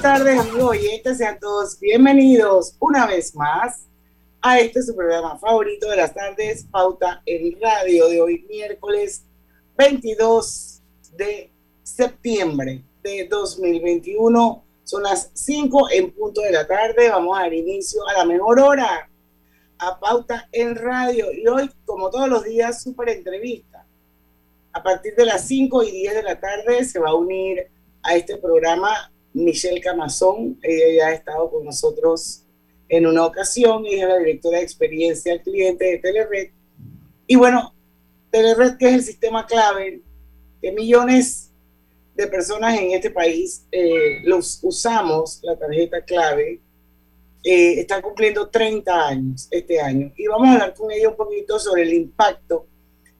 Buenas tardes, amigos oyentes. Sean todos bienvenidos una vez más a este su programa favorito de las tardes, Pauta en Radio, de hoy, miércoles 22 de septiembre de 2021. Son las 5 en punto de la tarde. Vamos a dar inicio a la mejor hora a Pauta en Radio. Y hoy, como todos los días, súper entrevista. A partir de las 5 y 10 de la tarde se va a unir a este programa Michelle Camazón. Ella ya ha estado con nosotros en una ocasión. Ella es la directora de experiencia al cliente de Telered. Y bueno, Telered, que es el sistema clave que millones de personas en este país eh, los usamos, la tarjeta clave, eh, está cumpliendo 30 años este año. Y vamos a hablar con ella un poquito sobre el impacto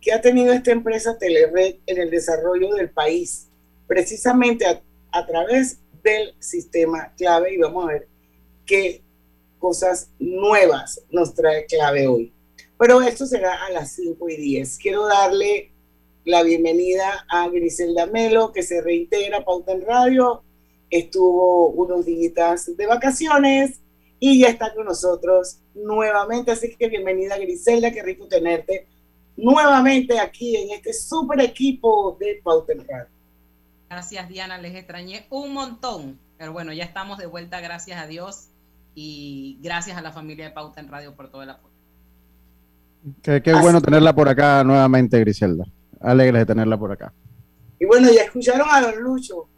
que ha tenido esta empresa Telered en el desarrollo del país, precisamente a, a través del sistema clave y vamos a ver qué cosas nuevas nos trae clave hoy. Pero esto será a las 5 y 10. Quiero darle la bienvenida a Griselda Melo, que se reintegra a Pauta en Radio. Estuvo unos días de vacaciones y ya está con nosotros nuevamente. Así que bienvenida Griselda, qué rico tenerte nuevamente aquí en este super equipo de Pauta en Radio. Gracias, Diana. Les extrañé un montón. Pero bueno, ya estamos de vuelta, gracias a Dios. Y gracias a la familia de Pauta en Radio por todo el apoyo. Qué, bueno tenerla por acá nuevamente, Griselda. Alegre de tenerla por acá. Y bueno, ya escucharon a don Lucho.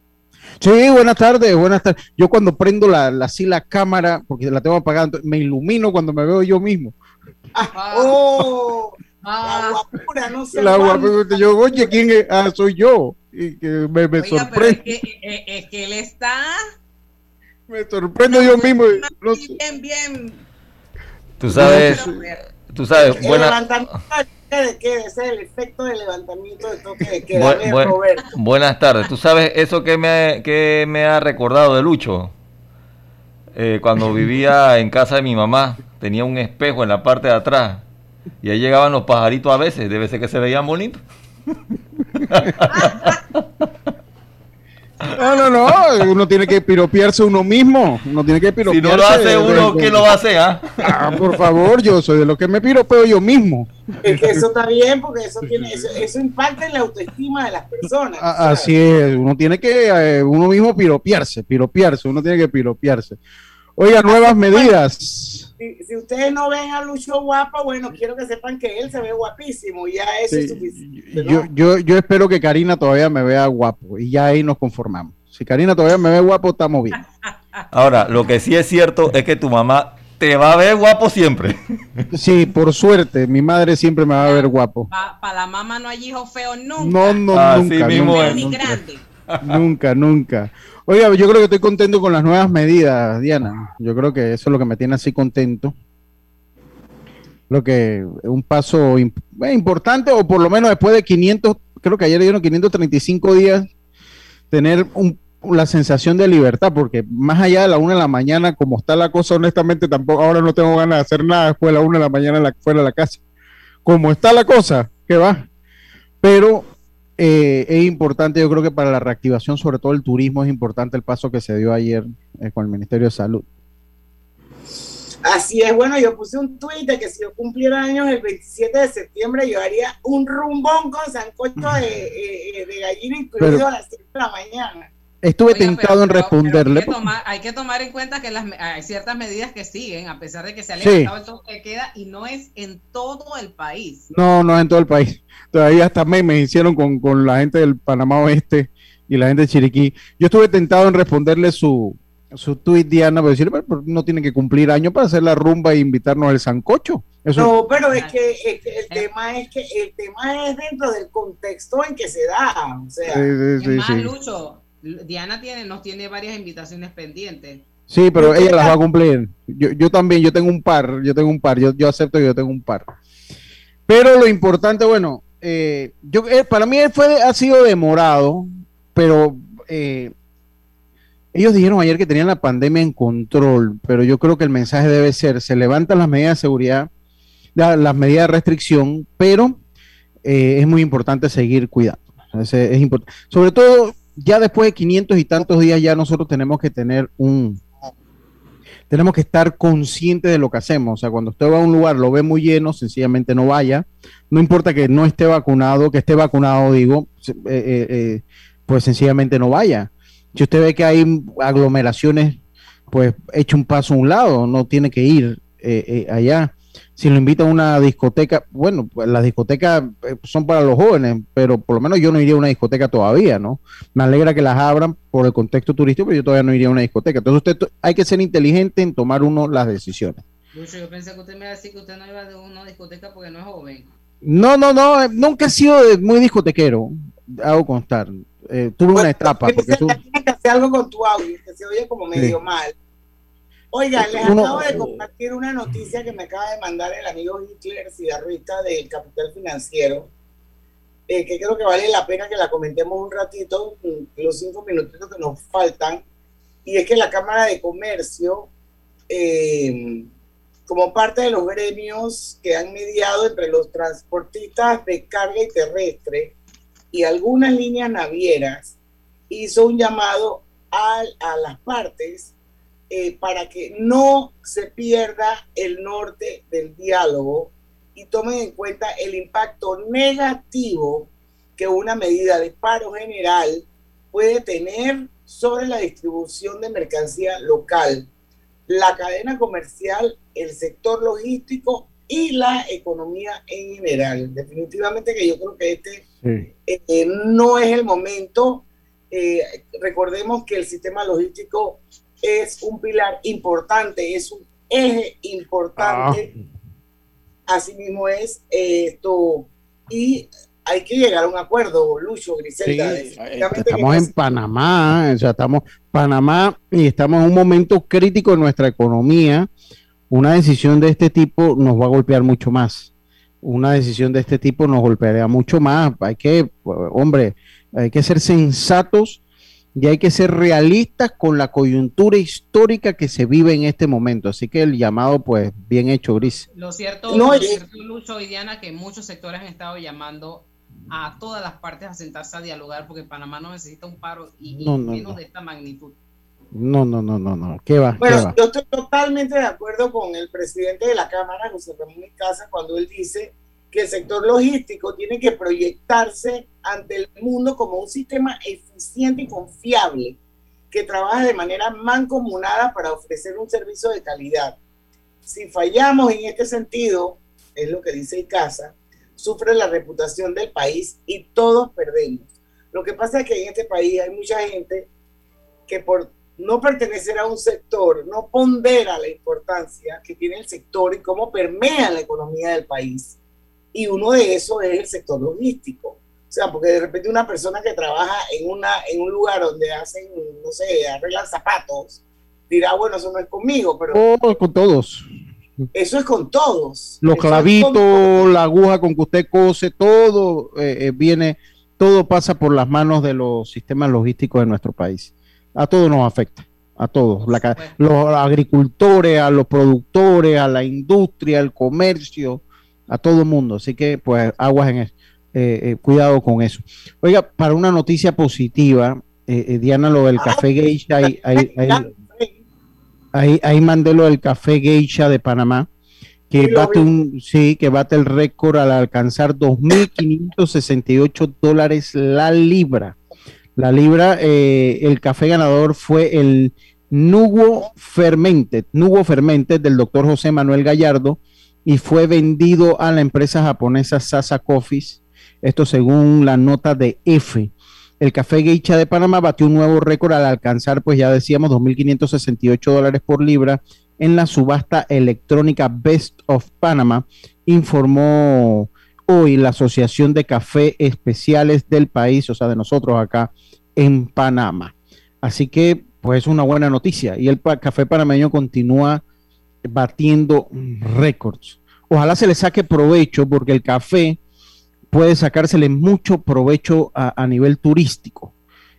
Sí, buenas tardes, buenas tardes. Yo cuando prendo la, la, así la cámara, porque la tengo apagada, me ilumino cuando me veo yo mismo. Ah, oh, la guapura, no sé. La guapura, yo, oye, ¿quién es? Ah, soy yo y que me, me sorprende. Es que, eh, es que, él está. Me sorprendo yo mismo. No bien, bien. Tú sabes. Tú sabes. El buena... levantamiento de queda, ese es el efecto del levantamiento de toque de queda. Buen, buen, buenas tardes. Tú sabes eso que me, que me ha recordado de Lucho. Eh, cuando vivía en casa de mi mamá, tenía un espejo en la parte de atrás. Y ahí llegaban los pajaritos a veces. Debe ser que se veían bonitos. No, no, no, uno tiene que piropearse uno mismo, uno tiene que piropearse. Si no lo hace uno, ¿quién lo va a hacer? Ah? ah? por favor, yo soy de lo que me piropeo yo mismo. Es que eso está bien porque eso tiene eso, impacta en la autoestima de las personas. así es, uno tiene que eh, uno mismo piropearse, piropearse, uno tiene que piropearse. Oiga, nuevas medidas si, ustedes no ven a Lucho guapa, bueno, quiero que sepan que él se ve guapísimo, ya eso es suficiente. Yo, yo, yo espero que Karina todavía me vea guapo y ya ahí nos conformamos. Si Karina todavía me ve guapo, estamos bien. Ahora, lo que sí es cierto es que tu mamá te va a ver guapo siempre. Sí, por suerte, mi madre siempre me va a ver guapo. Para la mamá no hay hijo feo nunca. No, no, nunca. nunca, nunca, nunca. Oiga, yo creo que estoy contento con las nuevas medidas, Diana. Yo creo que eso es lo que me tiene así contento. Lo que es un paso importante, o por lo menos después de 500, creo que ayer dieron 535 días, tener la sensación de libertad, porque más allá de la una de la mañana, como está la cosa, honestamente, tampoco ahora no tengo ganas de hacer nada después de la una de la mañana fuera de la casa. Como está la cosa, ¿qué va? Pero eh, es importante, yo creo que para la reactivación, sobre todo el turismo, es importante el paso que se dio ayer eh, con el Ministerio de Salud. Así es, bueno, yo puse un tuit de que si yo cumpliera años el 27 de septiembre, yo haría un rumbón con sancocho de, eh, de gallina incluido a las 7 de la mañana. Estuve tentado en responderle. hay, que tomar, en cuenta que las, hay ciertas medidas que siguen, a pesar de que se ha levantado el toque de queda, y no es en todo el país. No, no es en todo el país. Todavía hasta memes hicieron con, con la gente del Panamá Oeste y la gente de Chiriquí. Yo estuve tentado en responderle su, su tweet, Diana, para decir, no tiene que cumplir año para hacer la rumba e invitarnos al sancocho. No, pero es que, el tema es que el tema es dentro del contexto en que se da. O sea, es más, Lucho, Diana tiene, nos tiene varias invitaciones pendientes. Sí, pero ella las va a cumplir. Yo, yo también, yo tengo un par, yo tengo un par, yo, yo acepto que yo tengo un par. Pero lo importante, bueno, eh, yo, eh, para mí fue, ha sido demorado, pero eh, ellos dijeron ayer que tenían la pandemia en control, pero yo creo que el mensaje debe ser, se levantan las medidas de seguridad, las medidas de restricción, pero eh, es muy importante seguir cuidando. Es, es Sobre todo, ya después de 500 y tantos días, ya nosotros tenemos que tener un, tenemos que estar conscientes de lo que hacemos. O sea, cuando usted va a un lugar, lo ve muy lleno, sencillamente no vaya. No importa que no esté vacunado, que esté vacunado, digo, eh, pues sencillamente no vaya. Si usted ve que hay aglomeraciones, pues eche un paso a un lado, no tiene que ir eh, eh, allá. Si lo invita a una discoteca, bueno, pues las discotecas eh, son para los jóvenes, pero por lo menos yo no iría a una discoteca todavía, ¿no? Me alegra que las abran por el contexto turístico, pero yo todavía no iría a una discoteca. Entonces usted hay que ser inteligente en tomar uno las decisiones. Lucho, yo pensé que usted me iba a decir que usted no iba a una discoteca porque no es joven. No, no, no, nunca he sido muy discotequero, hago constar eh, tuve una etapa. Porque Tienes que hacer algo con tu audio, que se oye como medio mal. Oiga, les acabo de compartir una noticia que me acaba de mandar el amigo Hitler Cigarrita del Capital Financiero, eh, que creo que vale la pena que la comentemos un ratito, los cinco minutitos que nos faltan, y es que la Cámara de Comercio, eh, como parte de los gremios que han mediado entre los transportistas de carga y terrestre, y algunas líneas navieras hizo un llamado a, a las partes eh, para que no se pierda el norte del diálogo y tomen en cuenta el impacto negativo que una medida de paro general puede tener sobre la distribución de mercancía local, la cadena comercial, el sector logístico y la economía en general. Definitivamente que yo creo que este eh, no es el momento. Eh, recordemos que el sistema logístico es un pilar importante, es un eje importante. Ah. Asimismo es esto. Y hay que llegar a un acuerdo, Lucho, Griselda. Eh, estamos en Panamá, o sea, estamos Panamá y estamos en un momento crítico en nuestra economía una decisión de este tipo nos va a golpear mucho más. Una decisión de este tipo nos golpearía mucho más. Hay que, hombre, hay que ser sensatos y hay que ser realistas con la coyuntura histórica que se vive en este momento. Así que el llamado, pues, bien hecho, Gris. Lo cierto, no, lo cierto Lucho y Diana, que muchos sectores han estado llamando a todas las partes a sentarse a dialogar porque Panamá no necesita un paro y, menos de esta magnitud. No, no, no, no, no. ¿Qué va? Bueno, yo estoy totalmente de acuerdo con el presidente de la Cámara, José Ramón Casa, cuando él dice que el sector logístico tiene que proyectarse ante el mundo como un sistema eficiente y confiable que trabaja de manera mancomunada para ofrecer un servicio de calidad. Si fallamos en este sentido, es lo que dice Casa, sufre la reputación del país y todos perdemos. Lo que pasa es que en este país hay mucha gente que por no pertenecer a un sector, no pondera la importancia que tiene el sector y cómo permea la economía del país. Y uno de esos es el sector logístico. O sea, porque de repente una persona que trabaja en, una, en un lugar donde hacen, no sé, arreglan zapatos, dirá, bueno, eso no es conmigo, pero... Oh, con todos. Eso es con todos. Los clavitos, la aguja con que usted cose, todo eh, eh, viene, todo pasa por las manos de los sistemas logísticos de nuestro país a todos nos afecta, a todos, los agricultores, a los productores, a la industria, al comercio, a todo mundo. Así que, pues, aguas en eso. Eh, eh, cuidado con eso. Oiga, para una noticia positiva, eh, Diana, lo del café geisha, ahí, ahí, ahí, mandé lo del café geisha de Panamá, que bate, un, sí, que bate el récord al alcanzar 2.568 dólares la libra. La libra, eh, el café ganador fue el Nugo Fermente, Nugo Fermente del doctor José Manuel Gallardo y fue vendido a la empresa japonesa Sasa Coffees, esto según la nota de F. el café Geisha de Panamá batió un nuevo récord al alcanzar, pues ya decíamos, 2.568 dólares por libra en la subasta electrónica Best of Panama, informó hoy la Asociación de Café Especiales del país, o sea, de nosotros acá en Panamá. Así que, pues es una buena noticia. Y el café panameño continúa batiendo récords. Ojalá se le saque provecho porque el café puede sacársele mucho provecho a, nivel turístico.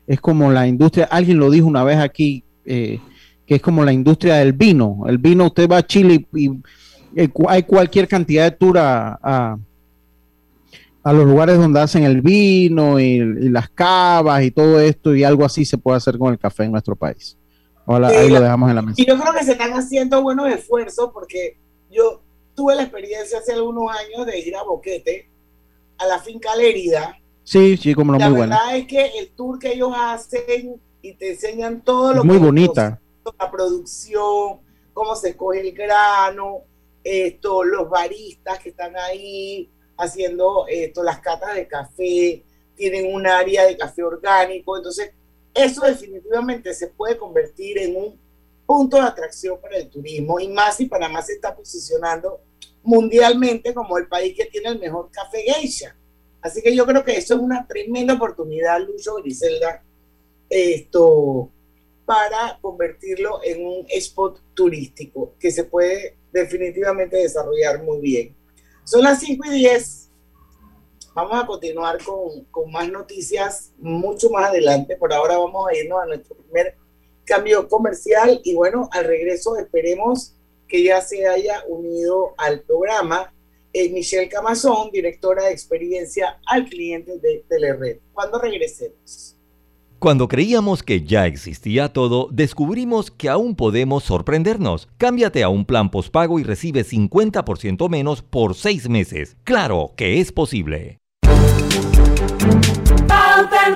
Es como la industria, alguien lo dijo una vez aquí, eh, que es como la industria del vino. El vino, usted va a Chile y, eh, hay cualquier cantidad de tour a, los lugares donde hacen el vino y, las cavas y todo esto, y algo así se puede hacer con el café en nuestro país. Hola, ahí lo dejamos en la mesa. Y yo creo que se están haciendo buenos esfuerzos porque yo tuve la experiencia hace algunos años de ir a Boquete, a la finca Lérida. Sí, sí, como lo muy bueno. La verdad es que el tour que ellos hacen y te enseñan todo lo muy bonita. la producción, cómo se escoge el grano, esto, los baristas que están ahí haciendo esto, las catas de café, tienen un área de café orgánico, entonces eso definitivamente se puede convertir en un punto de atracción para el turismo y más si Panamá se está posicionando mundialmente como el país que tiene el mejor café geisha. Así que yo creo que eso es una tremenda oportunidad, Lucho Griselda, esto, para convertirlo en un spot turístico que se puede definitivamente desarrollar muy bien. Son las 5 y 10. Vamos a continuar con, con más noticias mucho más adelante. Por ahora vamos a irnos a nuestro primer cambio comercial y bueno, al regreso esperemos que ya se haya unido al programa eh, Michelle Camazón, directora de experiencia al cliente de Telered. Cuando regresemos. Cuando creíamos que ya existía todo, descubrimos que aún podemos sorprendernos. Cámbiate a un plan postpago y recibe 50% menos por seis meses. Claro que es posible. En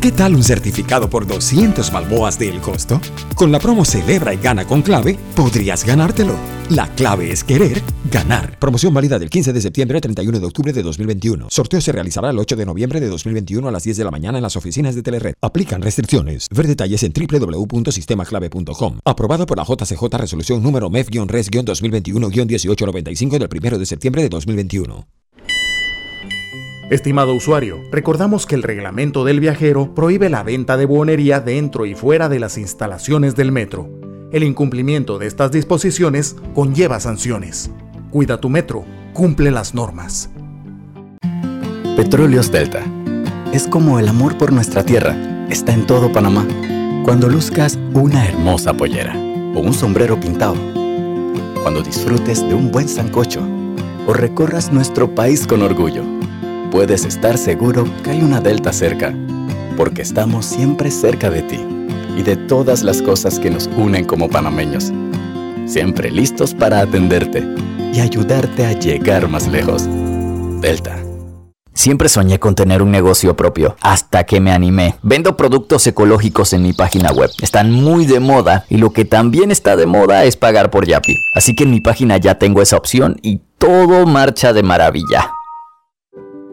¿Qué tal un certificado por 200 balboas del costo? Con la promo Celebra y Gana con Clave, podrías ganártelo. La clave es querer ganar. Promoción válida del 15 de septiembre al 31 de octubre de 2021. Sorteo se realizará el 8 de noviembre de 2021 a las 10 de la mañana en las oficinas de Telered. Aplican restricciones. Ver detalles en www.sistemaclave.com. Aprobado por la JCJ Resolución número MEF-RES-2021-1895 del 1 de septiembre de 2021. Estimado usuario, recordamos que el reglamento del viajero prohíbe la venta de buonería dentro y fuera de las instalaciones del metro. El incumplimiento de estas disposiciones conlleva sanciones. Cuida tu metro, cumple las normas. Petróleos Delta. Es como el amor por nuestra tierra. Está en todo Panamá. Cuando luzcas una hermosa pollera o un sombrero pintado. Cuando disfrutes de un buen sancocho o recorras nuestro país con orgullo puedes estar seguro que hay una Delta cerca, porque estamos siempre cerca de ti y de todas las cosas que nos unen como panameños. Siempre listos para atenderte y ayudarte a llegar más lejos. Delta Siempre soñé con tener un negocio propio, hasta que me animé. Vendo productos ecológicos en mi página web. Están muy de moda y lo que también está de moda es pagar por Yapi. Así que en mi página ya tengo esa opción y todo marcha de maravilla.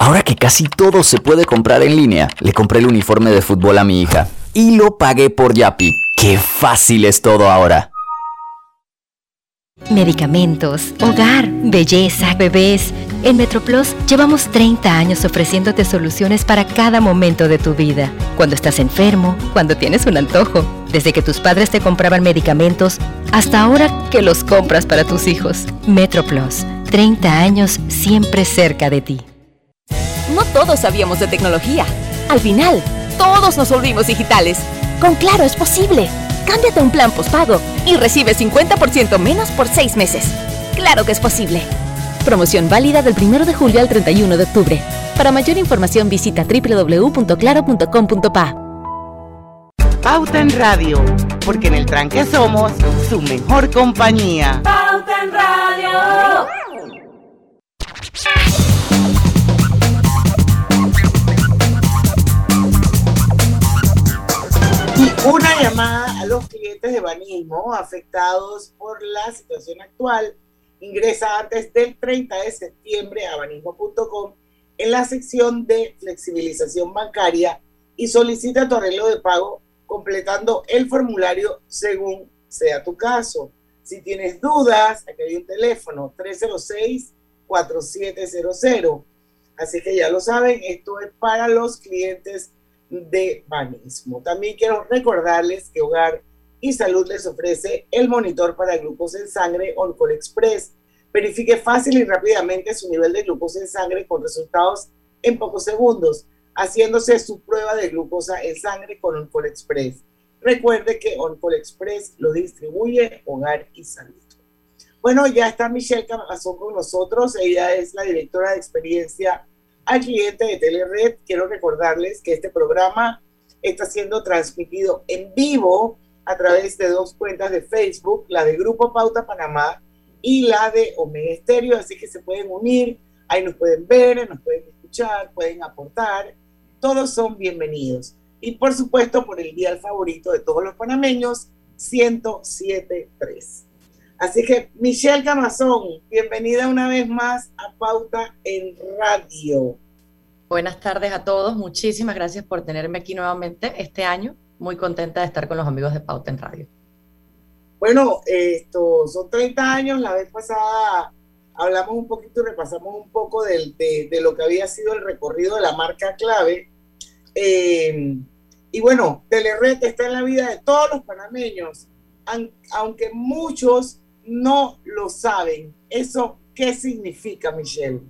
Ahora que casi todo se puede comprar en línea, le compré el uniforme de fútbol a mi hija y lo pagué por Yapi. ¡Qué fácil es todo ahora! Medicamentos, hogar, belleza, bebés. En MetroPlus llevamos 30 años ofreciéndote soluciones para cada momento de tu vida. Cuando estás enfermo, cuando tienes un antojo, desde que tus padres te compraban medicamentos hasta ahora que los compras para tus hijos. MetroPlus, 30 años siempre cerca de ti. No todos sabíamos de tecnología. Al final, todos nos volvimos digitales. Con Claro es posible. Cámbiate a un plan postpago y recibe 50% menos por seis meses. Claro que es posible. Promoción válida del 1 de julio al 31 de octubre. Para mayor información visita www.claro.com.pa. Pauta en Radio, porque en el tranque somos su mejor compañía. Pauta en Radio. Una llamada a los clientes de Banismo afectados por la situación actual. Ingresa antes del 30 de septiembre a banismo.com en la sección de flexibilización bancaria y solicita tu arreglo de pago completando el formulario según sea tu caso. Si tienes dudas, aquí hay un teléfono 306-4700. Así que ya lo saben, esto es para los clientes de banismo. También quiero recordarles que Hogar y Salud les ofrece el monitor para glucosa en sangre Oncol Express. Verifique fácil y rápidamente su nivel de glucosa en sangre con resultados en pocos segundos, haciéndose su prueba de glucosa en sangre con Oncol Express. Recuerde que Oncol Express lo distribuye Hogar y Salud. Bueno, ya está Michelle Camazón con nosotros. Ella es la directora de experiencia al cliente de Telered, quiero recordarles que este programa está siendo transmitido en vivo a través de dos cuentas de Facebook, la de Grupo Pauta Panamá y la de Omega Estéreo, así que se pueden unir, ahí nos pueden ver, nos pueden escuchar, pueden aportar, todos son bienvenidos. Y por supuesto por el día favorito de todos los panameños, 107.3. Así que, Michelle Camazón, bienvenida una vez más a Pauta en Radio. Buenas tardes a todos, muchísimas gracias por tenerme aquí nuevamente este año. Muy contenta de estar con los amigos de Pauta en Radio. Bueno, esto son 30 años, la vez pasada hablamos un poquito y repasamos un poco de, lo que había sido el recorrido de la marca clave. Eh, y bueno, Telered está en la vida de todos los panameños, aunque muchos no lo saben. ¿Eso qué significa, Michelle?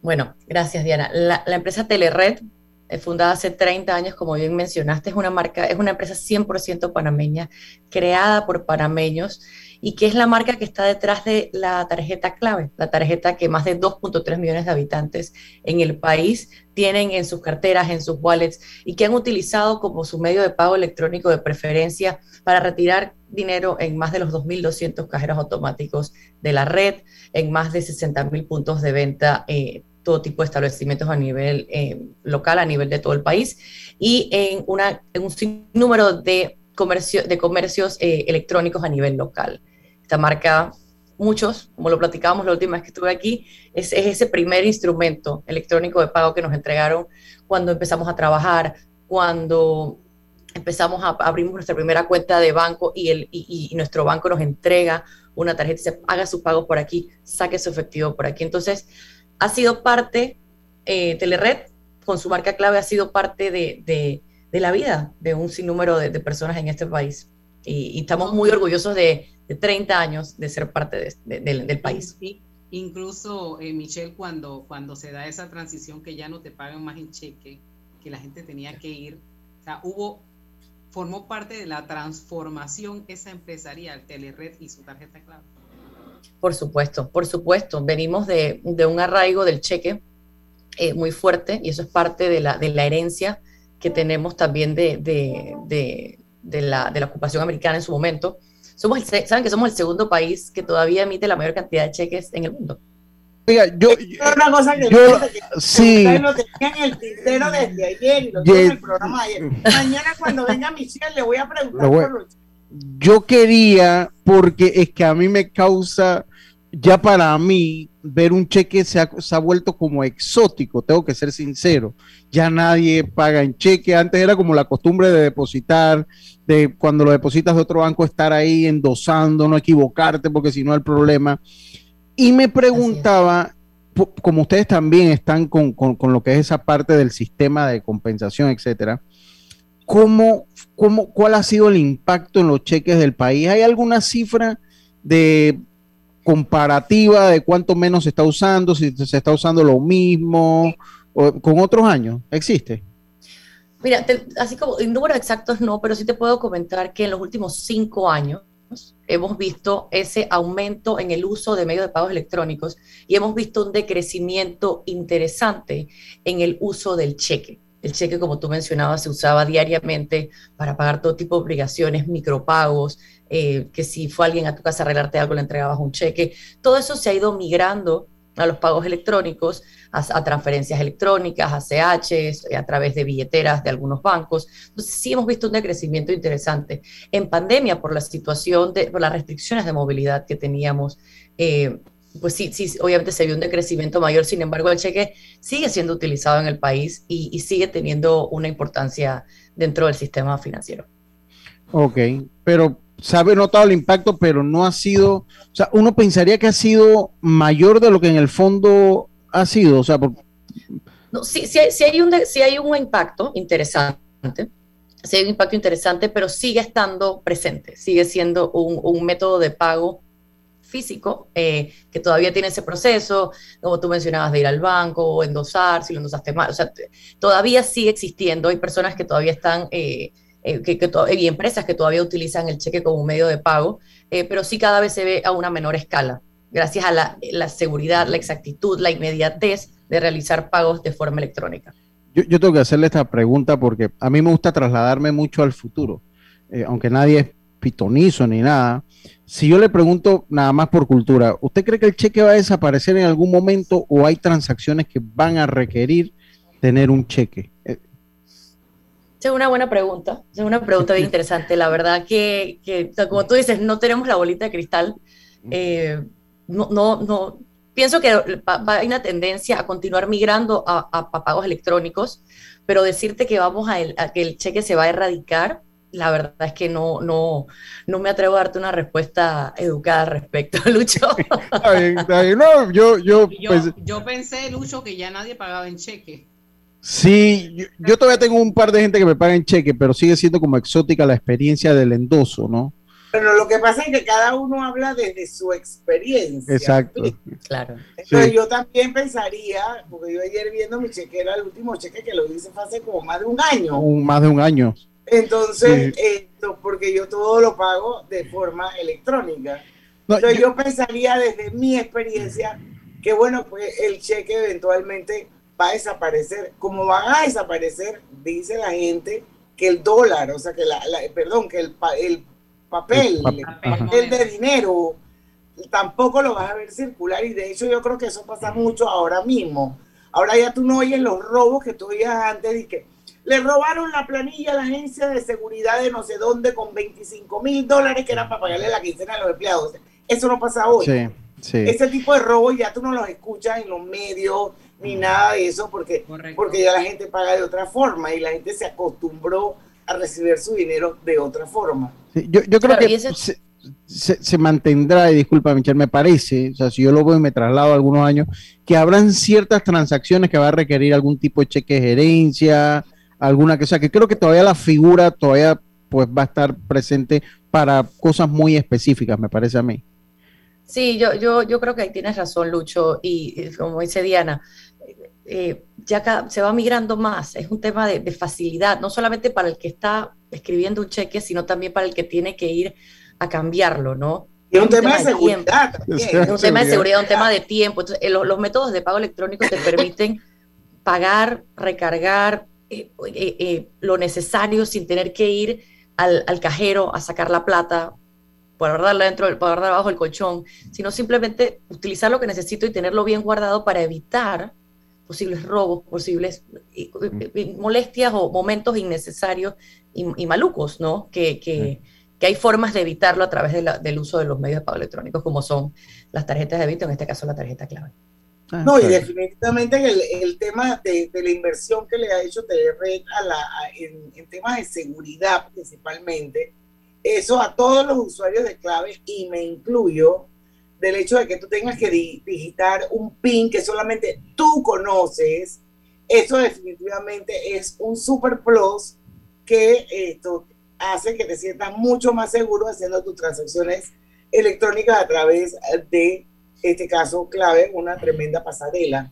Bueno, gracias Diana. La, empresa Telered, eh, fundada hace 30 años, como bien mencionaste, es una marca, es una empresa 100% panameña, creada por panameños y que es la marca que está detrás de la tarjeta clave, la tarjeta que más de 2.3 millones de habitantes en el país tienen en sus carteras, en sus wallets y que han utilizado como su medio de pago electrónico de preferencia para retirar dinero en más de los 2.200 cajeros automáticos de la red, en más de 60.000 puntos de venta, eh, todo tipo de establecimientos a nivel eh, local, a nivel de todo el país, y en, una, un sinnúmero de, comercio, de comercios eh, electrónicos a nivel local. Esta marca, muchos, como lo platicábamos la última vez que estuve aquí, es, es ese primer instrumento electrónico de pago que nos entregaron cuando empezamos a trabajar, cuando empezamos a abrir nuestra primera cuenta de banco y, el, y, nuestro banco nos entrega una tarjeta y dice, haga su pago por aquí, saque su efectivo por aquí. Entonces, ha sido parte, eh, Telered, con su marca clave, ha sido parte de, de, la vida de un sinnúmero de, personas en este país. Y, estamos muy orgullosos de, 30 años de ser parte del país. Incluso, eh, Michelle, cuando, cuando se da esa transición que ya no te pagan más en cheque, que la gente tenía que ir, o sea, hubo, formó parte de la transformación esa empresarial, Telered y su tarjeta clave. Por supuesto, por supuesto. Venimos de, un arraigo del cheque eh, muy fuerte y eso es parte de la, de la herencia que tenemos también de, de, la, de la ocupación americana en su momento somos ¿Saben que somos el segundo país que todavía emite la mayor cantidad de cheques en el mundo? Oiga, yo, una cosa que yo, que sí. lo tenían en el tintero desde ayer y lo yes. en el programa ayer. Mañana cuando venga Michelle le voy a preguntar por los Yo quería, porque es que a mí me causa, ya para mí, ver un cheque se ha, se ha vuelto como exótico, tengo que ser sincero. Ya nadie paga en cheque, antes era como la costumbre de depositar de cuando lo depositas de otro banco estar ahí endosando, no equivocarte, porque si no el problema. Y me preguntaba, como ustedes también están con, lo que es esa parte del sistema de compensación, etcétera, ¿cómo, cómo, ¿cuál ha sido el impacto en los cheques del país? ¿Hay alguna cifra de comparativa de cuánto menos se está usando, si se está usando lo mismo o, con otros años? ¿Existe? Mira, así como en números exactos no, pero sí te puedo comentar que en los últimos cinco años hemos visto ese aumento en el uso de medios de pagos electrónicos y hemos visto un decrecimiento interesante en el uso del cheque. El cheque, como tú mencionabas, se usaba diariamente para pagar todo tipo de obligaciones, micropagos, eh, que si fue alguien a tu casa a arreglarte algo, le entregabas un cheque. Todo eso se ha ido migrando a los pagos electrónicos, a, transferencias electrónicas, a CH, a través de billeteras de algunos bancos. Entonces sí hemos visto un decrecimiento interesante. En pandemia, por la situación, de, por las restricciones de movilidad que teníamos, eh, pues sí, sí, obviamente se vio un decrecimiento mayor, sin embargo el cheque sigue siendo utilizado en el país y, y sigue teniendo una importancia dentro del sistema financiero. Ok, pero se ha notado el impacto, pero no ha sido, o sea, uno pensaría que ha sido mayor de lo que en el fondo ha sido, o sea, no, sí, sí, hay un, sí hay un impacto interesante, sí hay un impacto interesante, pero sigue estando presente, sigue siendo un, método de pago físico eh, que todavía tiene ese proceso, como tú mencionabas, de ir al banco o endosar, si lo endosaste mal, o sea, todavía sigue existiendo, hay personas que todavía están... Eh, eh, que, y empresas que todavía utilizan el cheque como medio de pago, eh, pero sí cada vez se ve a una menor escala, gracias a la, seguridad, la exactitud, la inmediatez de realizar pagos de forma electrónica. Yo, tengo que hacerle esta pregunta porque a mí me gusta trasladarme mucho al futuro, eh, aunque nadie es pitonizo ni nada. Si yo le pregunto nada más por cultura, ¿usted cree que el cheque va a desaparecer en algún momento o hay transacciones que van a requerir tener un cheque? es una buena pregunta, es una pregunta bien interesante. La verdad que, que, como tú dices, no tenemos la bolita de cristal. Eh, no, no, no, pienso que hay una tendencia a continuar migrando a, pagos electrónicos, pero decirte que vamos a, que el cheque se va a erradicar, la verdad es que no, no, no me atrevo a darte una respuesta educada al respecto, Lucho. está bien, está bien. No, yo, yo, yo, yo pensé, Lucho, que ya nadie pagaba en cheque. Sí, yo, todavía tengo un par de gente que me paga en cheque, pero sigue siendo como exótica la experiencia del endoso, ¿no? Pero lo que pasa es que cada uno habla desde su experiencia. Exacto. Claro. Entonces yo también pensaría, porque yo ayer viendo mi cheque era el último cheque que lo hice hace como más de un año. más de un año. Entonces, esto, porque yo todo lo pago de forma electrónica. Entonces yo pensaría desde mi experiencia que bueno, pues el cheque eventualmente va a desaparecer, como van a desaparecer, dice la gente, que el dólar, o sea, que la, perdón, que el, el papel, el papel, de dinero, tampoco lo vas a ver circular y de hecho yo creo que eso pasa mucho ahora mismo. Ahora ya tú no oyes los robos que tú oías antes y que le robaron la planilla a la agencia de seguridad de no sé dónde con 25 mil dólares que eran para pagarle la quincena a los empleados. Eso no pasa hoy. Ese tipo de robos ya tú no los escuchas en los medios, ni nada de eso, porque, porque ya la gente paga de otra forma y la gente se acostumbró a recibir su dinero de otra forma. yo, yo, creo que se, se, mantendrá, y disculpa Michelle, me parece, o sea, si yo lo veo y me traslado algunos años, que habrán ciertas transacciones que va a requerir algún tipo de cheque de gerencia, alguna que, o sea, que creo que todavía la figura todavía pues va a estar presente para cosas muy específicas, me parece a mí. Sí, yo, yo, yo creo que ahí tienes razón, Lucho, y, como dice Diana, eh, ya se va migrando más, es un tema de, facilidad, no solamente para el que está escribiendo un cheque, sino también para el que tiene que ir a cambiarlo, ¿no? Y un, tema, de seguridad. Es un tema de seguridad, un tema de tiempo. Entonces, eh, los, métodos de pago electrónico te permiten pagar, recargar eh, lo necesario sin tener que ir al, al, cajero a sacar la plata guardarla dentro, guardarla bajo el colchón, sino simplemente utilizar lo que necesito y tenerlo bien guardado para evitar posibles robos, posibles molestias o momentos innecesarios y, malucos, ¿no? Que, que, que, hay formas de evitarlo a través del uso de los medios de pago electrónicos, como son las tarjetas de débito, en este caso la tarjeta clave. Ah, no, y definitivamente el, el tema de, de, la inversión que le ha hecho TR a la, en, en temas de seguridad principalmente, eso a todos los usuarios de clave y me incluyo del hecho de que tú tengas que digitar un PIN que solamente tú conoces, eso definitivamente es un super plus que esto hace que te sientas mucho más seguro haciendo tus transacciones electrónicas a través de este caso clave, una tremenda pasarela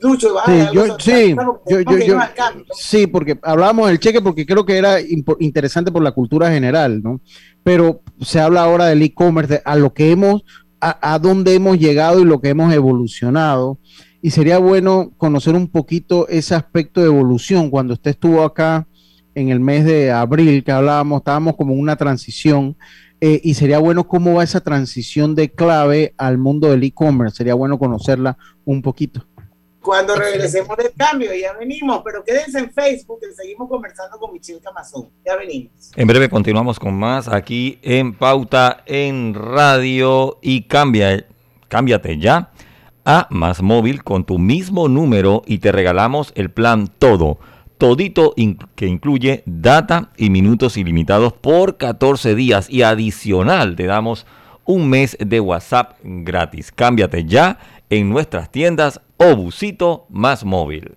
Lucho, sí, sí, porque hablábamos del cheque porque creo que era interesante por la cultura general, ¿no? Pero se habla ahora del e-commerce, a lo que hemos, a, a dónde hemos llegado y lo que hemos evolucionado. Y sería bueno conocer un poquito ese aspecto de evolución. Cuando usted estuvo acá en el mes de abril, que hablábamos, estábamos como en una transición. Eh, y sería bueno cómo va esa transición de clave al mundo del e-commerce. Sería bueno conocerla un poquito. Cuando regresemos del cambio, ya venimos, pero quédense en Facebook y seguimos conversando con Michelle Camazón. Ya venimos. En breve continuamos con más aquí en Pauta en Radio y cambia, cámbiate ya a Más Móvil con tu mismo número y te regalamos el plan todo. Todito que incluye data y minutos ilimitados por 14 días y adicional te damos un mes de WhatsApp gratis. Cámbiate ya en nuestras tiendas o busito más móvil.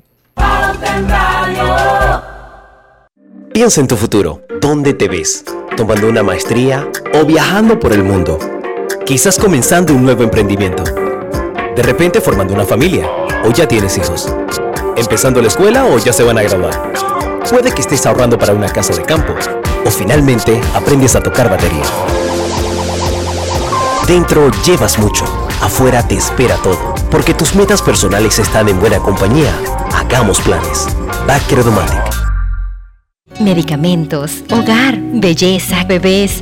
Piensa en tu futuro. ¿Dónde te ves? ¿Tomando una maestría o viajando por el mundo? Quizás comenzando un nuevo emprendimiento. De repente formando una familia o ya tienes hijos. Empezando la escuela o ya se van a graduar. Puede que estés ahorrando para una casa de campo o finalmente aprendes a tocar batería. Dentro llevas mucho, afuera te espera todo. Porque tus metas personales están en buena compañía. Hagamos planes. Bacredomatic. Medicamentos, hogar, belleza, bebés.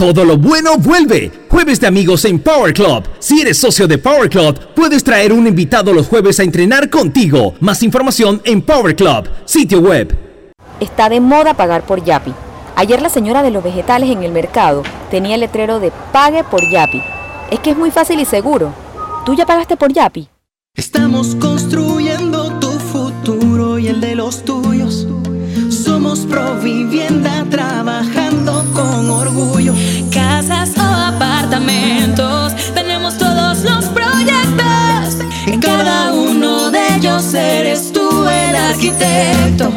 Todo lo bueno vuelve. Jueves de amigos en Power Club. Si eres socio de Power Club, puedes traer un invitado los jueves a entrenar contigo. Más información en Power Club, sitio web. Está de moda pagar por Yapi. Ayer la señora de los vegetales en el mercado tenía el letrero de Pague por Yapi. Es que es muy fácil y seguro. ¿Tú ya pagaste por Yapi? Estamos construyendo tu futuro y el de los tuyos somos Provivienda trabajando con orgullo. Casas o apartamentos, tenemos todos los proyectos. En cada uno de ellos eres tú el arquitecto.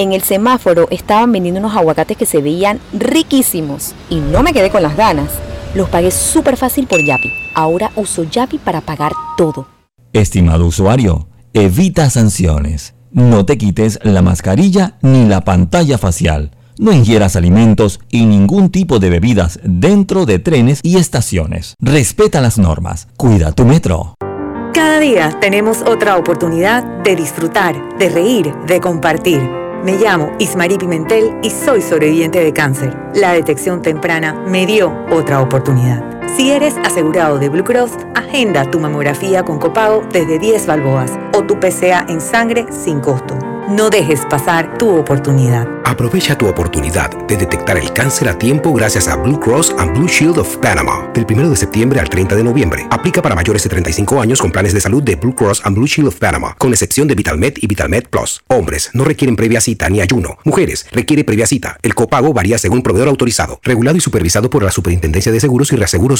En el semáforo estaban vendiendo unos aguacates que se veían riquísimos y no me quedé con las ganas. Los pagué súper fácil por Yapi. Ahora uso Yapi para pagar todo. Estimado usuario, evita sanciones. No te quites la mascarilla ni la pantalla facial. No ingieras alimentos y ningún tipo de bebidas dentro de trenes y estaciones. Respeta las normas. Cuida tu metro. Cada día tenemos otra oportunidad de disfrutar, de reír, de compartir. Me llamo Ismarí Pimentel y soy sobreviviente de cáncer. La detección temprana me dio otra oportunidad. Si eres asegurado de Blue Cross, agenda tu mamografía con copago desde 10 balboas o tu PCA en sangre sin costo. No dejes pasar tu oportunidad. Aprovecha tu oportunidad de detectar el cáncer a tiempo gracias a Blue Cross and Blue Shield of Panama. Del 1 de septiembre al 30 de noviembre. Aplica para mayores de 35 años con planes de salud de Blue Cross and Blue Shield of Panama, con excepción de VitalMed y VitalMed Plus. Hombres no requieren previa cita ni ayuno. Mujeres requiere previa cita. El copago varía según proveedor autorizado, regulado y supervisado por la Superintendencia de Seguros y Reaseguros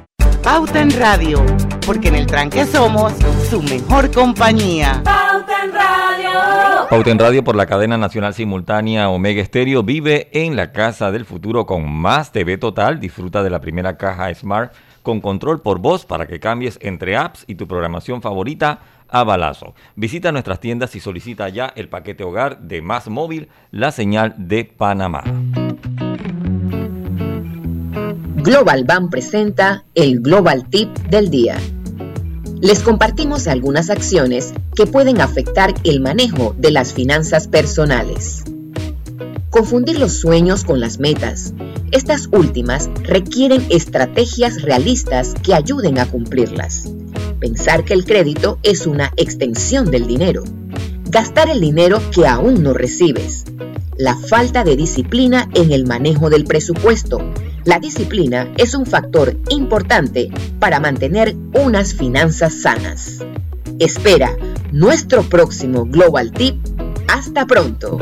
Pauta en Radio, porque en el tranque somos su mejor compañía. Pauta en Radio. Pauta en Radio por la cadena nacional simultánea Omega Estéreo vive en la casa del futuro con más TV total. Disfruta de la primera caja Smart con control por voz para que cambies entre apps y tu programación favorita a balazo. Visita nuestras tiendas y solicita ya el paquete hogar de Más Móvil, la señal de Panamá. Global Bank presenta el Global Tip del día. Les compartimos algunas acciones que pueden afectar el manejo de las finanzas personales. Confundir los sueños con las metas. Estas últimas requieren estrategias realistas que ayuden a cumplirlas. Pensar que el crédito es una extensión del dinero. Gastar el dinero que aún no recibes. La falta de disciplina en el manejo del presupuesto. La disciplina es un factor importante para mantener unas finanzas sanas. Espera nuestro próximo Global Tip. Hasta pronto.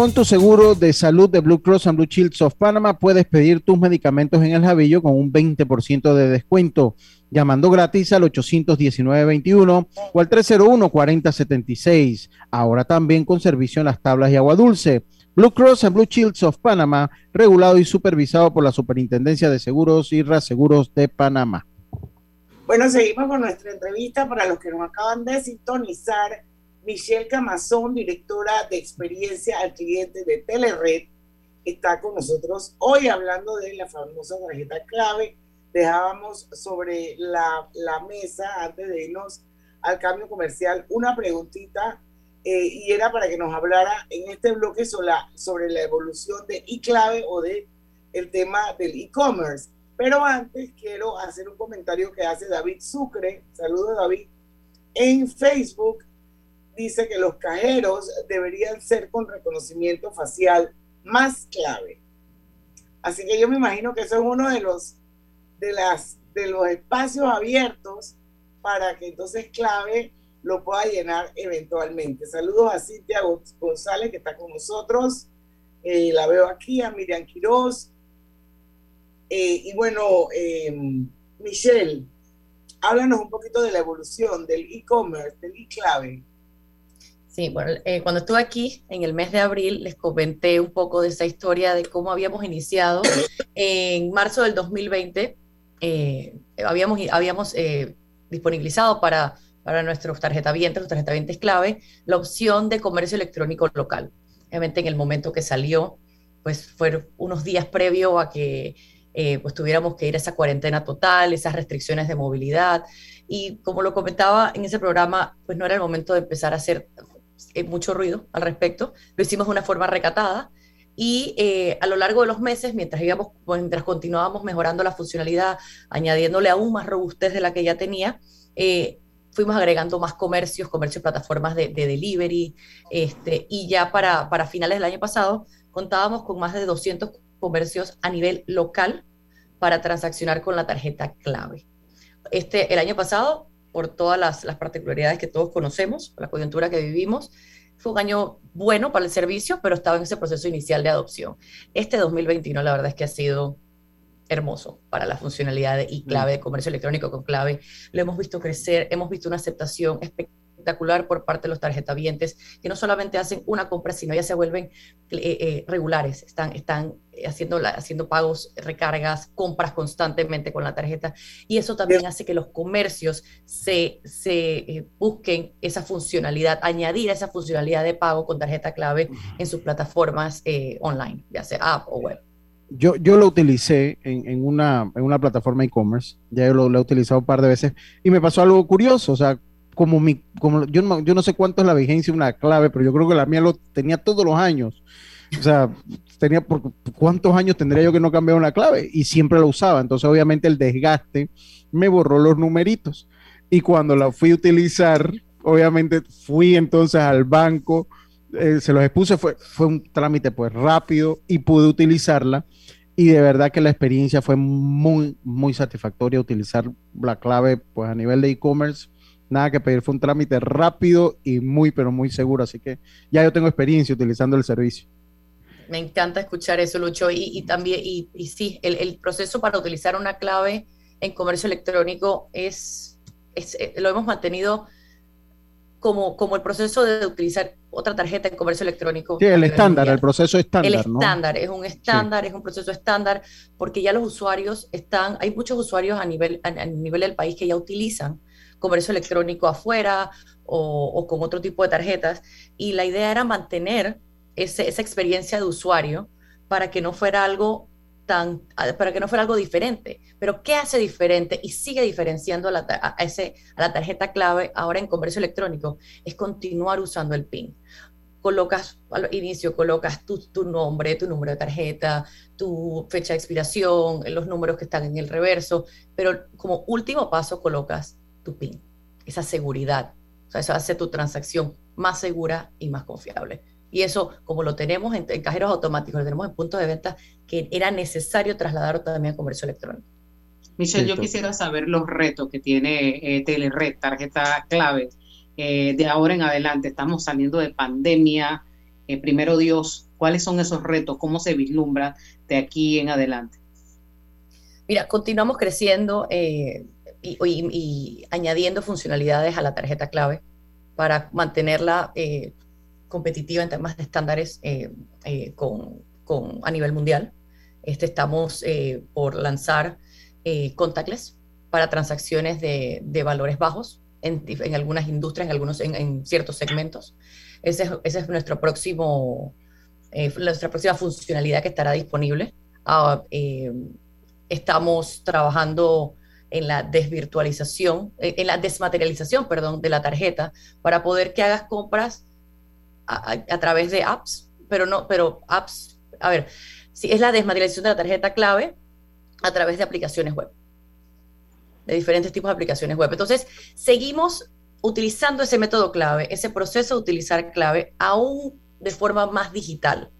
Con tu seguro de salud de Blue Cross and Blue Shields of Panama puedes pedir tus medicamentos en el Javillo con un 20% de descuento, llamando gratis al 819-21 o al 301-4076. Ahora también con servicio en las tablas y agua dulce. Blue Cross and Blue Shields of Panama, regulado y supervisado por la Superintendencia de Seguros y Reaseguros de Panamá. Bueno, seguimos con nuestra entrevista para los que nos acaban de sintonizar. Michelle Camazón, directora de experiencia al cliente de Telered, está con nosotros hoy hablando de la famosa tarjeta clave. Dejábamos sobre la, mesa, antes de irnos al cambio comercial, una preguntita eh, y era para que nos hablara en este bloque sobre la, sobre la evolución de eClave o de el tema del e-commerce. Pero antes quiero hacer un comentario que hace David Sucre, saludos David, en Facebook dice que los cajeros deberían ser con reconocimiento facial más clave. Así que yo me imagino que eso es uno de los, de las, de los espacios abiertos para que entonces clave lo pueda llenar eventualmente. Saludos a Cintia González que está con nosotros. Eh, la veo aquí, a Miriam Quiroz. Eh, y bueno, eh, Michelle, háblanos un poquito de la evolución del e-commerce, del e-clave. Sí, bueno, cuando estuve aquí en el mes de abril les comenté un poco de esa historia de cómo habíamos iniciado. En marzo del 2020 eh, habíamos, habíamos eh, disponibilizado para, para nuestros tarjetavientes, los tarjetavientes clave, la opción de comercio electrónico local. Obviamente en el momento que salió, pues fueron unos días previo a que pues tuviéramos que ir a esa cuarentena total, esas restricciones de movilidad. Y como lo comentaba en ese programa, pues no era el momento de empezar a hacer eh, mucho ruido al respecto. Lo hicimos de una forma recatada y eh, a lo largo de los meses, mientras, íbamos, mientras continuábamos mejorando la funcionalidad, añadiéndole aún más robustez de la que ya tenía, eh, fuimos agregando más comercios, comercios, plataformas de, delivery, este, y ya para, para finales del año pasado contábamos con más de 200 comercios a nivel local para transaccionar con la tarjeta clave. Este, el año pasado por todas las, particularidades que todos conocemos, la coyuntura que vivimos, fue un año bueno para el servicio, pero estaba en ese proceso inicial de adopción. Este 2021 la verdad es que ha sido hermoso para la funcionalidad de y clave de comercio electrónico con clave. Lo hemos visto crecer, hemos visto una aceptación espectacular por parte de los tarjetavientes que no solamente hacen una compra, sino ya se vuelven eh, eh, regulares, están, están haciendo, haciendo pagos, recargas, compras constantemente con la tarjeta. Y eso también hace que los comercios se, se eh, busquen esa funcionalidad, añadir esa funcionalidad de pago con tarjeta clave en sus plataformas online, ya sea app o web. Yo, yo lo utilicé en, en, una, en una plataforma e-commerce, ya yo lo, he utilizado un par de veces. Y me pasó algo curioso, o sea, como mi, como yo no, yo no sé cuánto es la vigencia una clave, pero yo creo que la mía lo tenía todos los años. O sea, tenía por cuántos años tendría yo que no cambiar una clave y siempre la usaba. Entonces, obviamente, el desgaste me borró los numeritos. Y cuando la fui a utilizar, obviamente fui entonces al banco, eh, se los expuse, fue, fue un trámite pues rápido y pude utilizarla y de verdad que la experiencia fue muy, muy satisfactoria utilizar la clave pues a nivel de e-commerce. Nada que pedir, fue un trámite rápido y muy, pero muy seguro. Así que ya yo tengo experiencia utilizando el servicio. Me encanta escuchar eso, Lucho. Y, también, y, y sí, el, el, proceso para utilizar una clave en comercio electrónico es, es eh, lo hemos mantenido como, como el proceso de utilizar otra tarjeta en comercio electrónico. Sí, el estándar, el proceso estándar. El estándar, es un estándar, es un proceso estándar, porque ya los usuarios están, hay muchos usuarios a nivel, a, nivel del país que ya utilizan comercio electrónico afuera o, con otro tipo de tarjetas, y la idea era mantener esa experiencia de usuario para que no fuera algo para que no fuera algo diferente. Pero ¿qué hace diferente y sigue diferenciando a la, ese, a la tarjeta clave ahora en comercio electrónico? Es continuar usando el PIN. Colocas al inicio, colocas tu, tu nombre, tu número de tarjeta, tu fecha de expiración, los números que están en el reverso, pero como último paso colocas tu PIN, esa seguridad. O sea, eso hace tu transacción más segura y más confiable. Y eso, como lo tenemos en, cajeros automáticos, lo tenemos en puntos de venta, que era necesario trasladarlo también a comercio electrónico. Michelle, yo quisiera saber los retos que tiene eh, Telered, tarjeta clave, eh, de ahora en adelante. Estamos saliendo de pandemia. Eh, primero Dios, ¿cuáles son esos retos? ¿Cómo se vislumbra de aquí en adelante? Mira, continuamos creciendo y, y, añadiendo funcionalidades a la tarjeta clave para mantenerla competitiva en temas de estándares eh, eh, con, con, a nivel mundial. Este, estamos eh, por lanzar contactless para transacciones de, de valores bajos en, en, algunas industrias, en, algunos, en, ciertos segmentos. Ese es, ese es nuestro próximo, nuestra próxima funcionalidad que estará disponible. Ah, estamos trabajando en la desvirtualización, en la desmaterialización, perdón, de la tarjeta para poder que hagas compras a, través de apps, pero no, pero apps, a ver, si es la desmaterialización de la tarjeta clave a través de aplicaciones web, de diferentes tipos de aplicaciones web. Entonces, seguimos utilizando ese método clave, ese proceso de utilizar clave, aún de forma más digital.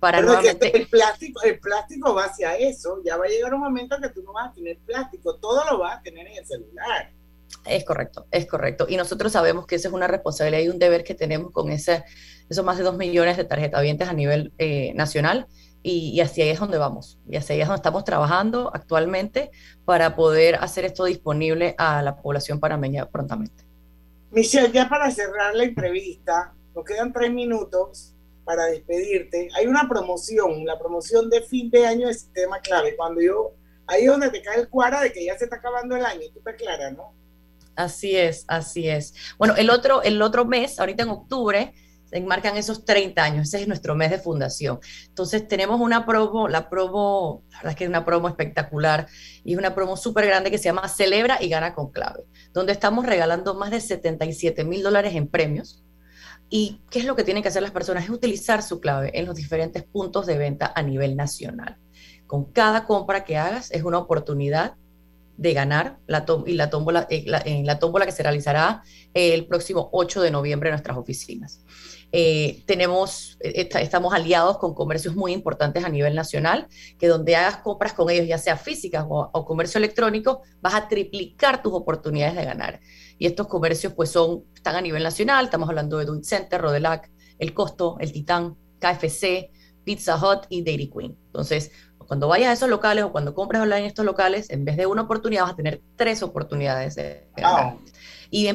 Para nuevamente... el, plástico, el plástico va hacia eso. Ya va a llegar un momento que tú no vas a tener plástico, todo lo vas a tener en el celular. Es correcto, es correcto. Y nosotros sabemos que esa es una responsabilidad y un deber que tenemos con ese, esos más de dos millones de tarjetavientes a nivel eh, nacional. Y, así ahí es donde vamos. Y así ahí es donde estamos trabajando actualmente para poder hacer esto disponible a la población panameña prontamente. Michelle, ya para cerrar la entrevista, nos quedan tres minutos para despedirte. Hay una promoción, la promoción de fin de año de sistema clave. Cuando yo, ahí es donde te cae el cuara de que ya se está acabando el año, tú te aclaras, ¿no? Así es, así es. Bueno, el otro, el otro mes, ahorita en octubre, se enmarcan esos 30 años, ese es nuestro mes de fundación. Entonces tenemos una promo, la promo, la verdad es que es una promo espectacular y es una promo súper grande que se llama Celebra y Gana con Clave, donde estamos regalando más de 77 mil dólares en premios. ¿Y qué es lo que tienen que hacer las personas? Es utilizar su clave en los diferentes puntos de venta a nivel nacional. Con cada compra que hagas es una oportunidad de ganar la y la tómbola, eh, en la tómbola que se realizará eh, el próximo 8 de noviembre en nuestras oficinas. Eh, tenemos, estamos aliados con comercios muy importantes a nivel nacional, que donde hagas compras con ellos, ya sea físicas o, comercio electrónico, vas a triplicar tus oportunidades de ganar. Y estos comercios pues son, están a nivel nacional, estamos hablando de Duit Center, Rodelac, El Costo, El Titán, KFC, Pizza Hut y Dairy Queen. Entonces, cuando vayas a esos locales o cuando compres online en estos locales, en vez de una oportunidad vas a tener tres oportunidades. Y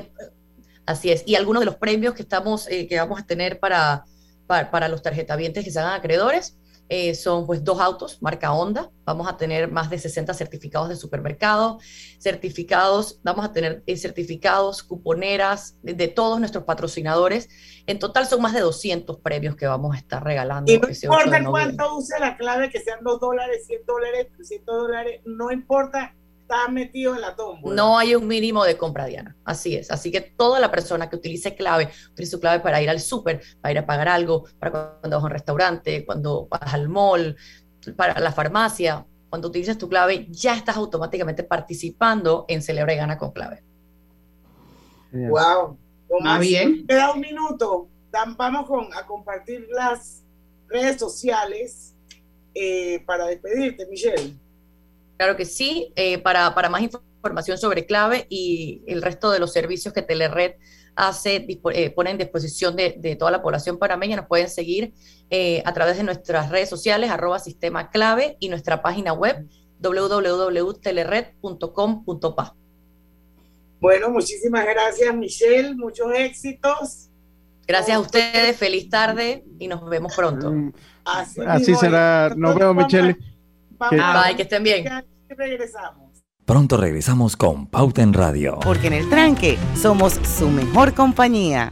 así es. Y algunos de los premios que estamos, eh, que vamos a tener para, para, para los tarjetavientes que se hagan acreedores, eh, son pues dos autos, marca Honda, vamos a tener más de 60 certificados de supermercado, certificados, vamos a tener eh, certificados, cuponeras de, todos nuestros patrocinadores. En total son más de 200 premios que vamos a estar regalando. Y no importa cuánto use la clave, que sean 2 dólares, 100 dólares, 300 dólares, no importa está metido en la tómbola. No hay un mínimo de compra, Diana. Así es. Así que toda la persona que utilice clave, utilice su clave para ir al súper, para ir a pagar algo, para cuando vas a un restaurante, cuando vas al mall, para la farmacia, cuando utilices tu clave, ya estás automáticamente participando en Celebra y Gana con clave. Wow. Más bien. Queda un minuto. Vamos con, a compartir las redes sociales eh, para despedirte, Michelle. Claro que sí. Eh, para, para, más información sobre clave y el resto de los servicios que Telered hace, eh, pone en disposición de, toda la población panameña, nos pueden seguir eh, a través de nuestras redes sociales, arroba sistema clave y nuestra página web www.telered.com.pa. Bueno, muchísimas gracias Michelle, muchos éxitos. Gracias a ustedes, feliz tarde y nos vemos pronto. Así, será, nos vemos Michelle. Bye, que estén bien. Regresamos. Pronto regresamos con Pauta en Radio. Porque en el tranque somos su mejor compañía.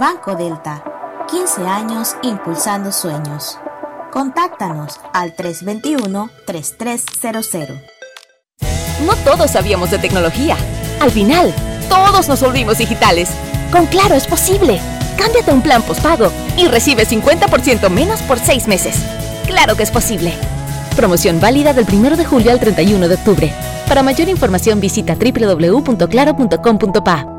Banco Delta, 15 años impulsando sueños. Contáctanos al 321-3300. No todos sabíamos de tecnología. Al final, todos nos volvimos digitales. Con Claro es posible. Cámbiate a un plan postpago y recibe 50% menos por 6 meses. Claro que es posible. Promoción válida del 1 de julio al 31 de octubre. Para mayor información visita www.claro.com.pa.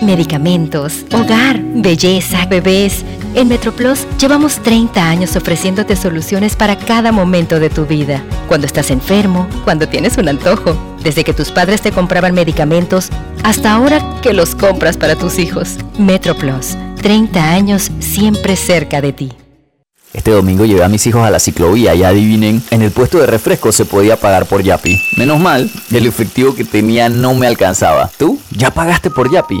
Medicamentos, hogar, belleza, bebés. En MetroPlus llevamos 30 años ofreciéndote soluciones para cada momento de tu vida. Cuando estás enfermo, cuando tienes un antojo, desde que tus padres te compraban medicamentos hasta ahora que los compras para tus hijos. MetroPlus, 30 años siempre cerca de ti. Este domingo llevé a mis hijos a la ciclovía y adivinen, en el puesto de refresco se podía pagar por Yapi. Menos mal, el efectivo que tenía no me alcanzaba. ¿Tú? ¿Ya pagaste por Yapi?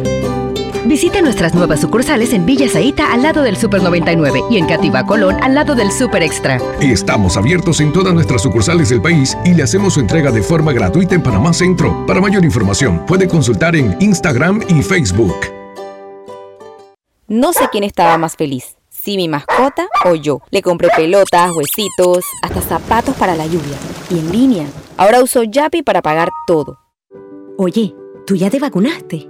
Visite nuestras nuevas sucursales en Villa Zaita al lado del Super 99 y en Cativa Colón al lado del Super Extra. Estamos abiertos en todas nuestras sucursales del país y le hacemos su entrega de forma gratuita en Panamá Centro. Para mayor información, puede consultar en Instagram y Facebook. No sé quién estaba más feliz, si mi mascota o yo. Le compré pelotas, huesitos, hasta zapatos para la lluvia. Y en línea. Ahora uso Yapi para pagar todo. Oye, ¿tú ya te vacunaste?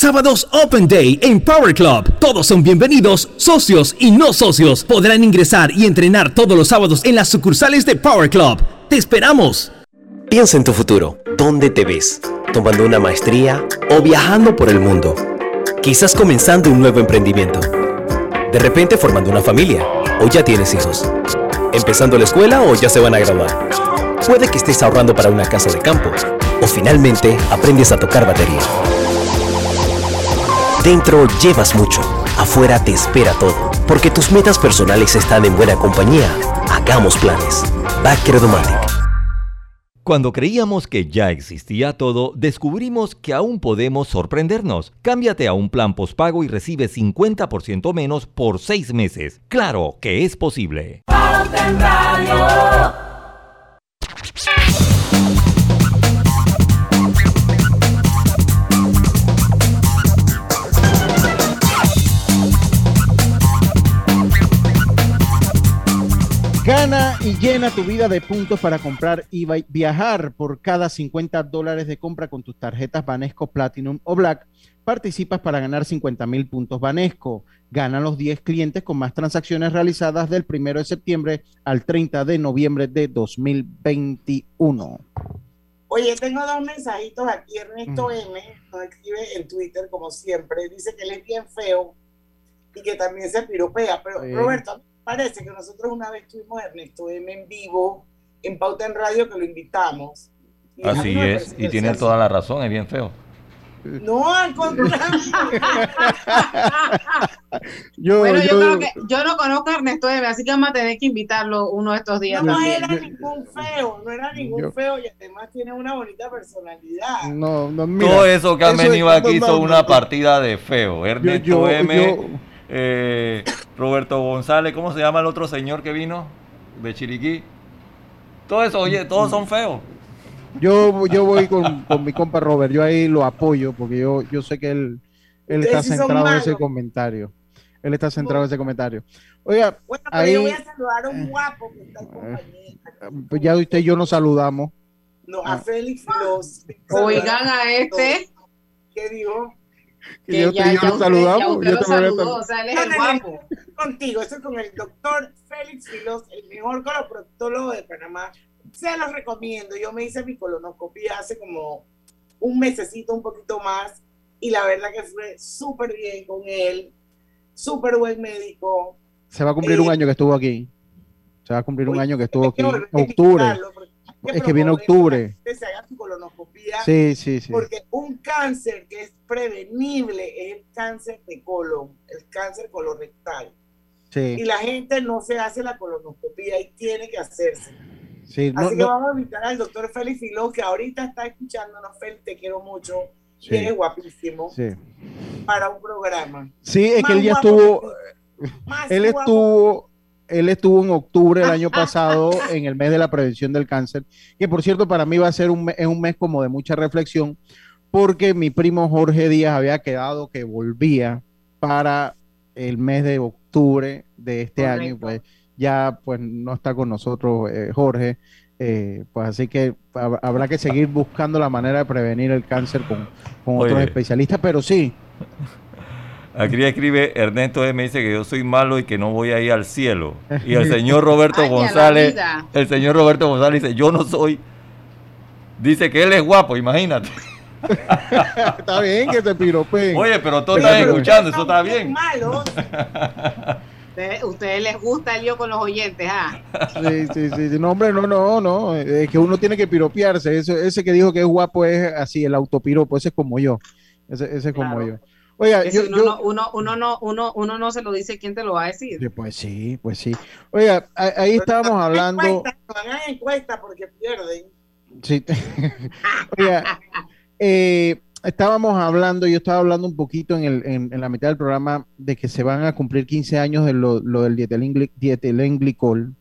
Sábados Open Day en Power Club. Todos son bienvenidos, socios y no socios. Podrán ingresar y entrenar todos los sábados en las sucursales de Power Club. ¡Te esperamos! Piensa en tu futuro. ¿Dónde te ves? ¿Tomando una maestría o viajando por el mundo? Quizás comenzando un nuevo emprendimiento. De repente formando una familia o ya tienes hijos. Empezando la escuela o ya se van a graduar. Puede que estés ahorrando para una casa de campo o finalmente aprendes a tocar batería. Dentro llevas mucho, afuera te espera todo, porque tus metas personales están en buena compañía. Hagamos planes. Back Cuando creíamos que ya existía todo, descubrimos que aún podemos sorprendernos. Cámbiate a un plan postpago y recibe 50% menos por 6 meses. Claro que es posible. Gana y llena tu vida de puntos para comprar y viajar por cada 50 dólares de compra con tus tarjetas Banesco Platinum o Black. Participas para ganar 50 mil puntos Banesco. Ganan los 10 clientes con más transacciones realizadas del 1 de septiembre al 30 de noviembre de 2021. Oye, tengo dos mensajitos aquí. Ernesto mm. M nos escribe en Twitter, como siempre. Dice que él es bien feo y que también se piropea. Pero, Roberto, parece que nosotros una vez tuvimos a Ernesto M en vivo en Pauta en Radio que lo invitamos. Así es, y tiene toda la razón, es bien feo. No, al contrario. yo, bueno, yo, creo que yo no conozco a Ernesto M, así que vamos a tener que invitarlo uno de estos días. No, era ningún feo, no era ningún feo y además tiene una bonita personalidad. No, no, mira, Todo eso que han venido aquí son una partida de feo. Ernesto M eh, Roberto González, ¿cómo se llama el otro señor que vino? De Chiriquí. Todo eso, oye, todos son feos. Yo, yo voy con, mi compa Robert, yo ahí lo apoyo porque yo, yo sé que él, él está centrado en ese comentario. Él está centrado en ese comentario. Oiga, bueno, ahí, yo voy a saludar a un guapo que está en Pues ya usted y yo nos saludamos. No, a Félix los. Oigan a este. ¿Qué dijo? Que, yo, ya, yo saludamos. Ya lo saludó, o sea, él es el guapo. Contigo, estoy con el doctor Félix Filos, el mejor coloproctólogo de Panamá. Se los recomiendo. Yo me hice mi colonoscopia hace como un mesecito, un poquito más, y la verdad que fue súper bien con él, súper buen médico. Se va a cumplir un eh, año que estuvo aquí. Se va a cumplir un año que estuvo aquí. Octubre es que viene octubre. Que se haga su colonoscopia. Sí, sí, sí. Porque un cáncer que es prevenible es el cáncer de colon, el cáncer colorectal. Sí. Y la gente no se hace la colonoscopia y tiene que hacerse. Sí, Así que vamos a invitar al doctor Félix Filó, que ahorita está escuchándonos. Félix, te quiero mucho. Sí. Eres guapísimo. Sí. Para un programa. Sí, es que él ya estuvo. Él estuvo él estuvo en octubre del año pasado en el mes de la prevención del cáncer, que por cierto para mí va a ser un, mes, un mes como de mucha reflexión, porque mi primo Jorge Díaz había quedado que volvía para el mes de octubre de este año, pues ya pues no está con nosotros eh, Jorge, eh, pues así que habrá que seguir buscando la manera de prevenir el cáncer con, con otros especialistas, pero sí, Aquí escribe Ernesto M. dice que yo soy malo y que no voy a ir al cielo. Y el señor Roberto González, el señor Roberto González dice, yo no soy. Dice que él es guapo, imagínate. está bien que te piropeen. Oye, pero todos están escuchando, eso está bien. Ustedes les gusta el lío con los oyentes, ¿ah? Sí, sí, sí. No, hombre, no, no, no. Es que uno tiene que piropearse. Ese, ese que dijo que es guapo es así, el autopiropo. Ese es como yo. Ese, ese es como yo. Oiga, uno, no, uno, uno, no, uno, uno no se lo dice, ¿quién te lo va a decir? Pues sí, pues sí. Oiga, ahí estábamos hablando. Encuesta, hagan encuesta porque pierden. Sí. Oiga, eh, estábamos hablando, yo estaba hablando un poquito en, el, en, la mitad del programa de que se van a cumplir 15 años de lo, lo del dietilenglicol.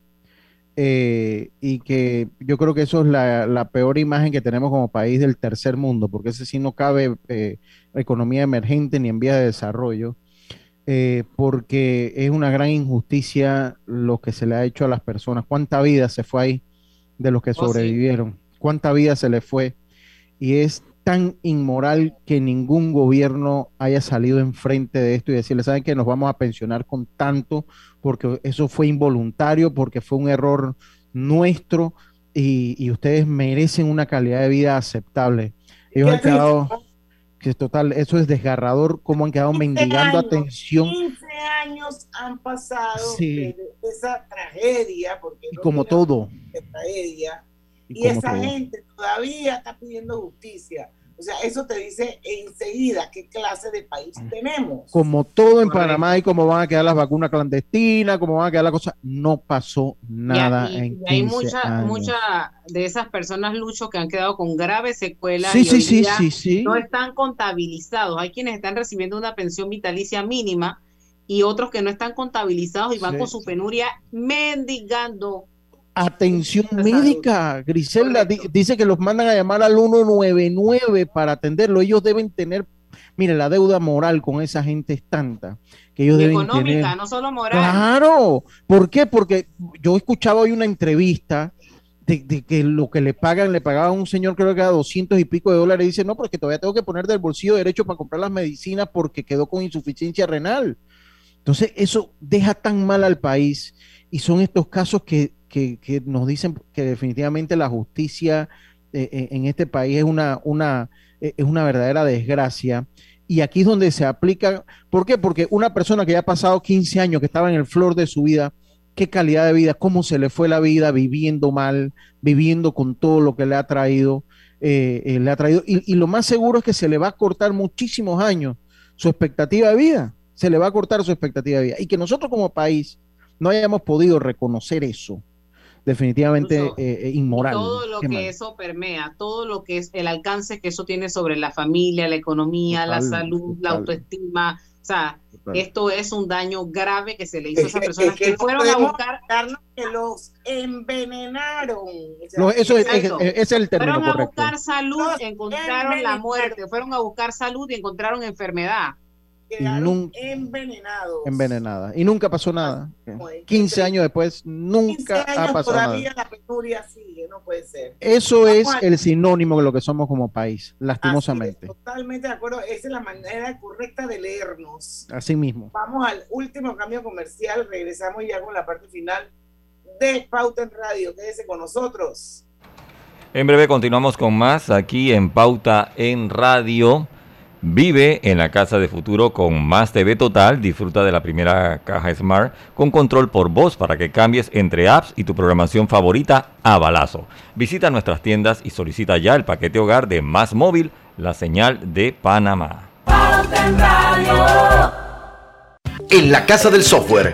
Eh, y que yo creo que eso es la, peor imagen que tenemos como país del tercer mundo, porque ese sí no cabe eh, economía emergente ni en vía de desarrollo. eh, porque es una gran injusticia lo que se le ha hecho a las personas. ¿Cuánta vida se fue ahí de los que oh, sobrevivieron? ¿Cuánta vida se le fue? Y es tan inmoral que ningún gobierno haya salido enfrente de esto y decirle, ¿saben que nos vamos a pensionar con tanto? Porque eso fue involuntario, porque fue un error nuestro y, ustedes merecen una calidad de vida aceptable. Ellos han quedado que total, eso es desgarrador, cómo han quedado mendigando atención. 15 años han pasado de esa tragedia, porque y como todo. Tragedia, y, esa gente todavía está pidiendo justicia. O sea, eso te dice enseguida qué clase de país mm. tenemos. Como todo en Panamá y cómo van a quedar las vacunas clandestinas, cómo van a quedar las cosas, no pasó nada en y hay muchas mucha de esas personas, Lucho, que han quedado con graves secuelas sí, sí, sí, sí, sí. no están contabilizados. Hay quienes están recibiendo una pensión vitalicia mínima y otros que no están contabilizados y van con su penuria mendigando Atención médica, Griselda dice que los mandan a llamar al 199 para atenderlo. Ellos deben tener, mire, la deuda moral con esa gente es tanta que ellos deben económica, no solo moral. Claro, ¿por qué? Porque yo escuchaba hoy una entrevista de, que lo que le pagan, le pagaba a un señor creo que a 200 y pico de dólares, y dice, no, porque todavía tengo que poner del bolsillo derecho para comprar las medicinas porque quedó con insuficiencia renal. Entonces, eso deja tan mal al país y son estos casos que que, nos dicen que definitivamente la justicia eh, eh, en este país es una, una, eh, es una verdadera desgracia. Y aquí es donde se aplica, ¿por qué? Porque una persona que ya ha pasado 15 años, que estaba en el flor de su vida, qué calidad de vida, cómo se le fue la vida viviendo mal, viviendo con todo lo que le ha traído, le ha traído. Y, y, lo más seguro es que se le va a cortar muchísimos años su expectativa de vida, se le va a cortar su expectativa de vida. Y que nosotros como país no hayamos podido reconocer eso, definitivamente eh, eh, inmoral. Todo lo que eso permea, todo lo que es el alcance que eso tiene sobre la familia, la economía, la salud, la autoestima. O sea, esto es un daño grave que se le hizo a esas personas que, fueron a buscar. Que los envenenaron. eso es, es, el término Fueron a buscar salud, encontraron la muerte. Fueron a buscar salud y encontraron enfermedad quedaron envenenados. Envenenada. Y nunca pasó nada. 15 años después, nunca ha pasado todavía la penuria sigue, no puede ser. Eso es el sinónimo de lo que somos como país, lastimosamente. totalmente de acuerdo, esa es la manera correcta de leernos. Así mismo. Vamos al último cambio comercial, regresamos ya con la parte final de Pauta en Radio. Quédese con nosotros. En breve continuamos con más aquí en Pauta en Radio. Vive en la casa de futuro con más TV total. Disfruta de la primera caja Smart con control por voz para que cambies entre apps y tu programación favorita a balazo. Visita nuestras tiendas y solicita ya el paquete hogar de Más Móvil, la señal de Panamá. En la casa del software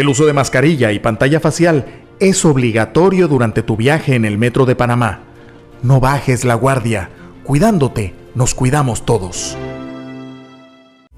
El uso de mascarilla y pantalla facial es obligatorio durante tu viaje en el metro de Panamá. No bajes la guardia. Cuidándote, nos cuidamos todos.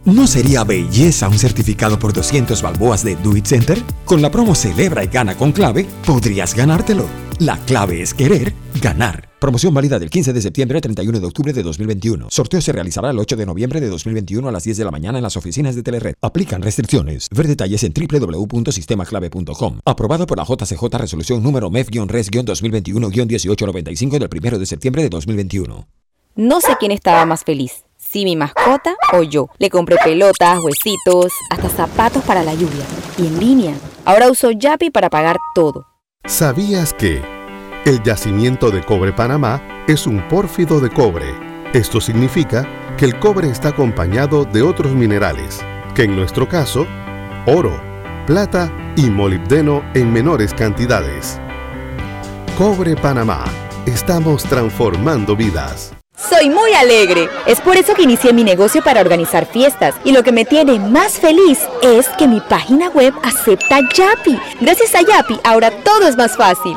¿No sería belleza un certificado por 200 balboas de Do Center? Con la promo Celebra y Gana con Clave, podrías ganártelo. La clave es querer ganar. Promoción válida del 15 de septiembre al 31 de octubre de 2021. Sorteo se realizará el 8 de noviembre de 2021 a las 10 de la mañana en las oficinas de Telered. Aplican restricciones. Ver detalles en www.sistemaclave.com. Aprobado por la JCJ Resolución número MEF-RES-2021-1895 del 1 de septiembre de 2021. No sé quién estaba más feliz, si mi mascota o yo. Le compré pelotas, huesitos, hasta zapatos para la lluvia. Y en línea. Ahora uso Yapi para pagar todo. ¿Sabías que... El yacimiento de cobre Panamá es un pórfido de cobre. Esto significa que el cobre está acompañado de otros minerales, que en nuestro caso, oro, plata y molibdeno en menores cantidades. Cobre Panamá. Estamos transformando vidas. soy muy alegre. Es por eso que inicié mi negocio para organizar fiestas. Y lo que me tiene más feliz es que mi página web acepta Yapi. Gracias a Yapi, ahora todo es más fácil.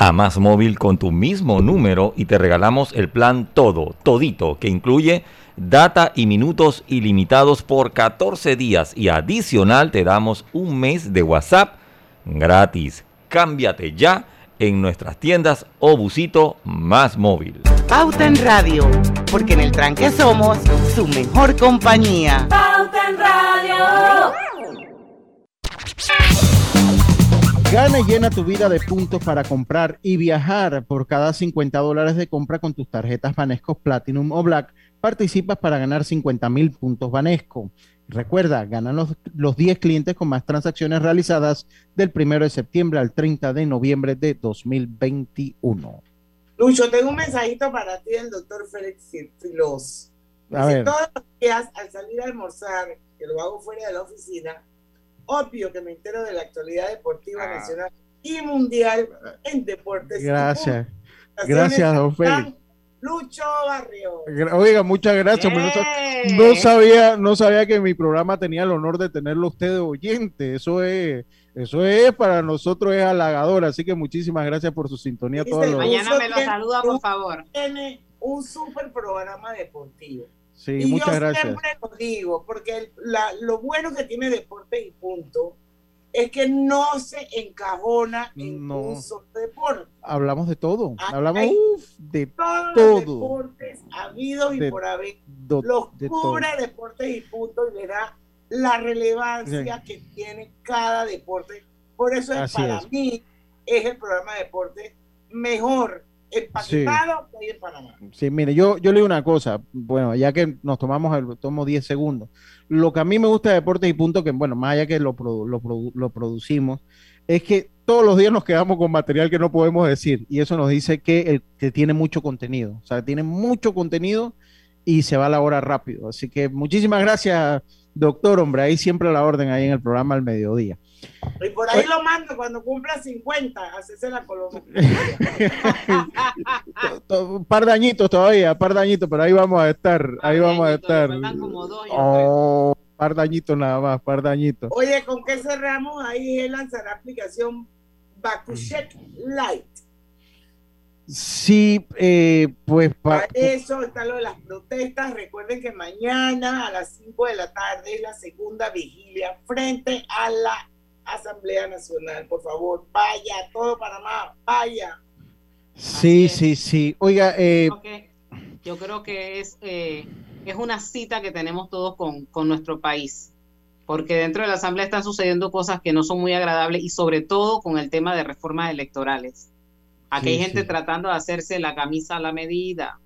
a Más Móvil con tu mismo número y te regalamos el plan todo, todito, que incluye data y minutos ilimitados por 14 días y adicional te damos un mes de WhatsApp gratis. Cámbiate ya en nuestras tiendas o busito Más Móvil. Pauta en Radio, porque en el tranque somos su mejor compañía. Pauta en Radio. Gana y llena tu vida de puntos para comprar y viajar. Por cada 50 dólares de compra con tus tarjetas Banesco Platinum o Black, participas para ganar 50 mil puntos Banesco. Recuerda, ganan los, los 10 clientes con más transacciones realizadas del 1 de septiembre al 30 de noviembre de 2021. Lucho, tengo un mensajito para ti del doctor Félix Filos. A ver. Todos los días al salir a almorzar, que lo hago fuera de la oficina, obvio que me entero de la actualidad deportiva Ah. nacional y mundial en deportes. Gracias. Gracias, don Félix. Lucho Barrio. Oiga, muchas gracias. no sa- No, sabía, no sabía que mi programa tenía el honor de tenerlo usted de oyente. Eso es, eso es para nosotros es halagador. Así que muchísimas gracias por su sintonía todos los Mañana me lo saluda, por favor. Tiene un super programa deportivo. Sí, y muchas yo gracias. siempre lo digo, porque el- la- lo bueno que tiene Deporte y Punto es que no se encajona en No. un solo deporte. Hablamos de todo. Hablamos uf, de Todos los deportes habidos y por haber do- los de cubre todo. Deportes y Punto y le da la relevancia que tiene cada deporte. Por eso es, para es. mí es el programa de deporte mejor empaquetado que hay en Panamá. Sí, mire, yo, yo le digo una cosa, bueno, ya que nos tomamos el, tomo 10 segundos. Lo que a mí me gusta de Deportes y Punto, que bueno, más allá que lo, produ- lo, produ- lo producimos, es que todos los días nos quedamos con material que no podemos decir. Y eso nos dice que, el, que tiene mucho contenido. O sea, tiene mucho contenido y se va a la hora rápido. Así que muchísimas gracias, doctor, hombre. Ahí siempre a la orden, ahí en el programa al mediodía. Y por ahí lo mando cuando cumpla 50, hacerse la Un par de añitos todavía, par de añitos, pero ahí vamos a estar, ahí vamos a estar. Oh, par de añitos nada más, par de añitos. Oye, ¿con qué cerramos? Ahí él lanzará la aplicación Bakushek Lite. Sí, eh, pues pa- Para eso está lo de las protestas. Recuerden que mañana a las 5 de la tarde es la segunda vigilia frente a la Asamblea Nacional. Por favor, vaya, todo Panamá, vaya. sí, sí, sí. Oiga, eh, Yo creo que es, eh, es una cita que tenemos todos con, con nuestro país, porque dentro de la Asamblea están sucediendo cosas que no son muy agradables y sobre todo con el tema de reformas electorales. Aquí Sí, hay gente sí. tratando de hacerse la camisa a la medida.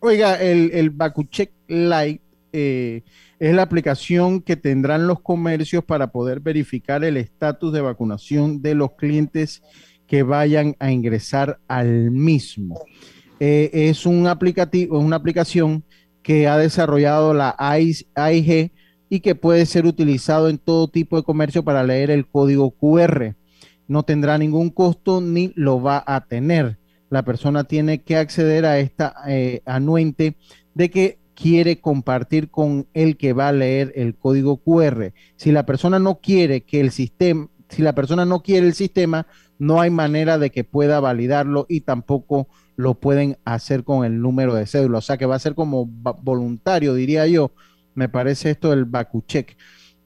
oiga, el, el Bakucheck Lite eh, es la aplicación que tendrán los comercios para poder verificar el estatus de vacunación de los clientes que vayan a ingresar al mismo. Eh, es un aplicativo, una aplicación que ha desarrollado la AIG y que puede ser utilizado en todo tipo de comercio para leer el código QR. No tendrá ningún costo ni lo va a tener. La persona tiene que acceder a esta eh, anuente de que quiere compartir con el que va a leer el código QR. Si la persona no quiere que el sistema, si la persona no quiere el sistema, no hay manera de que pueda validarlo y tampoco lo pueden hacer con el número de cédula. O sea que va a ser como voluntario, diría yo. Me parece esto del Bakucheck.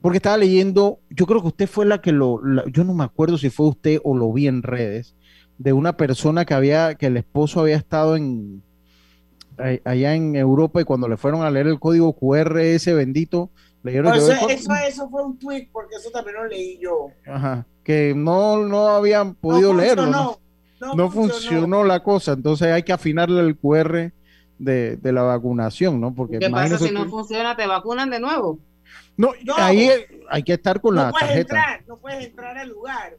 Porque estaba leyendo, yo creo que usted fue la que lo, la- yo no me acuerdo si fue usted o lo vi en redes, de una persona que había, que el esposo había estado en allá en Europa y cuando le fueron a leer el código QR ese bendito, leyeron eso, eso, fue un tweet porque eso también lo leí yo. Ajá, que no, no habían podido leerlo. ¿no? No, funcionó. la cosa, entonces hay que afinarle el QR de, la vacunación, ¿no? Porque ¿Qué pasa si no funciona? ¿Te vacunan de nuevo? No, ahí hay que estar con la tarjeta. Entrar, no puedes entrar al lugar.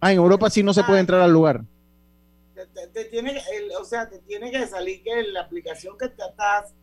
Ah, en Europa sí no se puede entrar al lugar. Te, tiene, o sea, te tiene que salir que la aplicación que te estás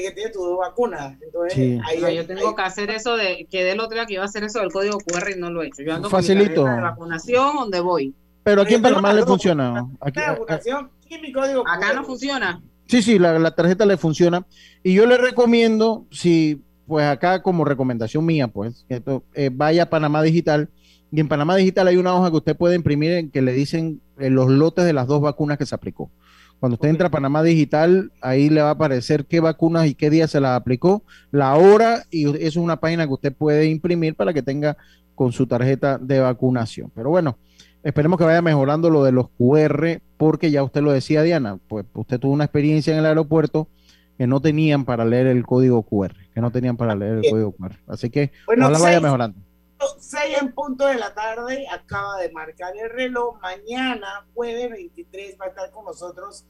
que tiene tu vacuna. Entonces, ahí, yo tengo que hacer eso de que del otro día que iba a hacer eso del código QR y no lo he hecho. Yo ando Facilito. con mi de vacunación donde voy. Pero aquí en Panamá le funciona. Aquí, vacunación, mi código Acá no funciona. Sí, sí, la, la, tarjeta le funciona. Y yo le recomiendo, si, pues acá como recomendación mía, pues, que eh, vaya a Panamá Digital y en Panamá Digital hay una hoja que usted puede imprimir en que le dicen eh, los lotes de las dos vacunas que se aplicó. Cuando usted entra a Panamá Digital, ahí le va a aparecer qué vacunas y qué día se las aplicó, la hora, y eso es una página que usted puede imprimir para que tenga con su tarjeta de vacunación. Pero bueno, esperemos que vaya mejorando lo de los QR, porque ya usted lo decía, Diana, pues usted tuvo una experiencia en el aeropuerto que no tenían para leer el código QR, que no tenían para leer el código QR. Así que bueno, ojalá vaya mejorando. 6 en punto de la tarde, acaba de marcar el reloj. Mañana, jueves 23, va a estar con nosotros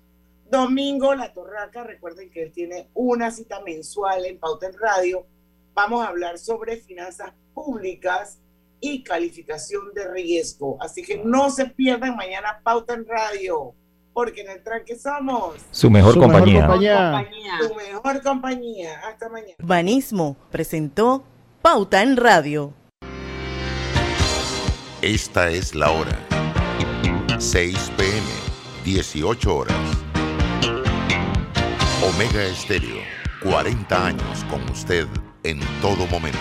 Domingo La Torraca. Recuerden que él tiene una cita mensual en Pauta en Radio. Vamos a hablar sobre finanzas públicas y calificación de riesgo. Así que no se pierdan mañana Pauta en Radio, porque en el tranque somos su mejor, compañía. Su mejor compañía. Hasta mañana. Banismo presentó Pauta en Radio. Esta es la hora. 6 pm, 18 horas. Omega Estéreo, 40 años con usted en todo momento.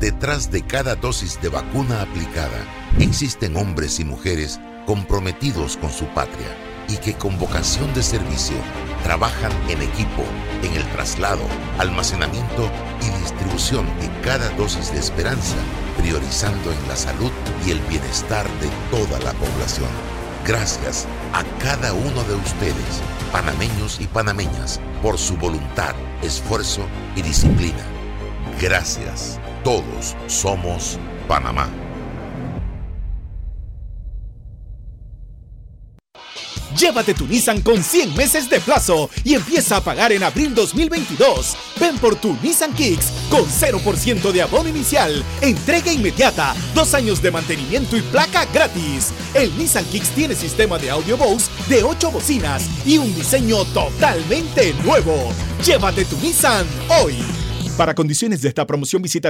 Detrás de cada dosis de vacuna aplicada, existen hombres y mujeres comprometidos con su patria y que con vocación de servicio trabajan en equipo en el traslado, almacenamiento y distribución de cada dosis de esperanza, priorizando en la salud y el bienestar de toda la población. Gracias a cada uno de ustedes, panameños y panameñas, por su voluntad, esfuerzo y disciplina. Gracias. Todos somos Panamá. Llévate tu Nissan con 100 meses de plazo y empieza a pagar en abril 2022. Ven por tu Nissan Kicks con 0% de abono inicial, entrega inmediata, dos años de mantenimiento y placa gratis. El Nissan Kicks tiene sistema de audio Bose de 8 bocinas y un diseño totalmente nuevo. Llévate tu Nissan hoy. Para condiciones de esta promoción visita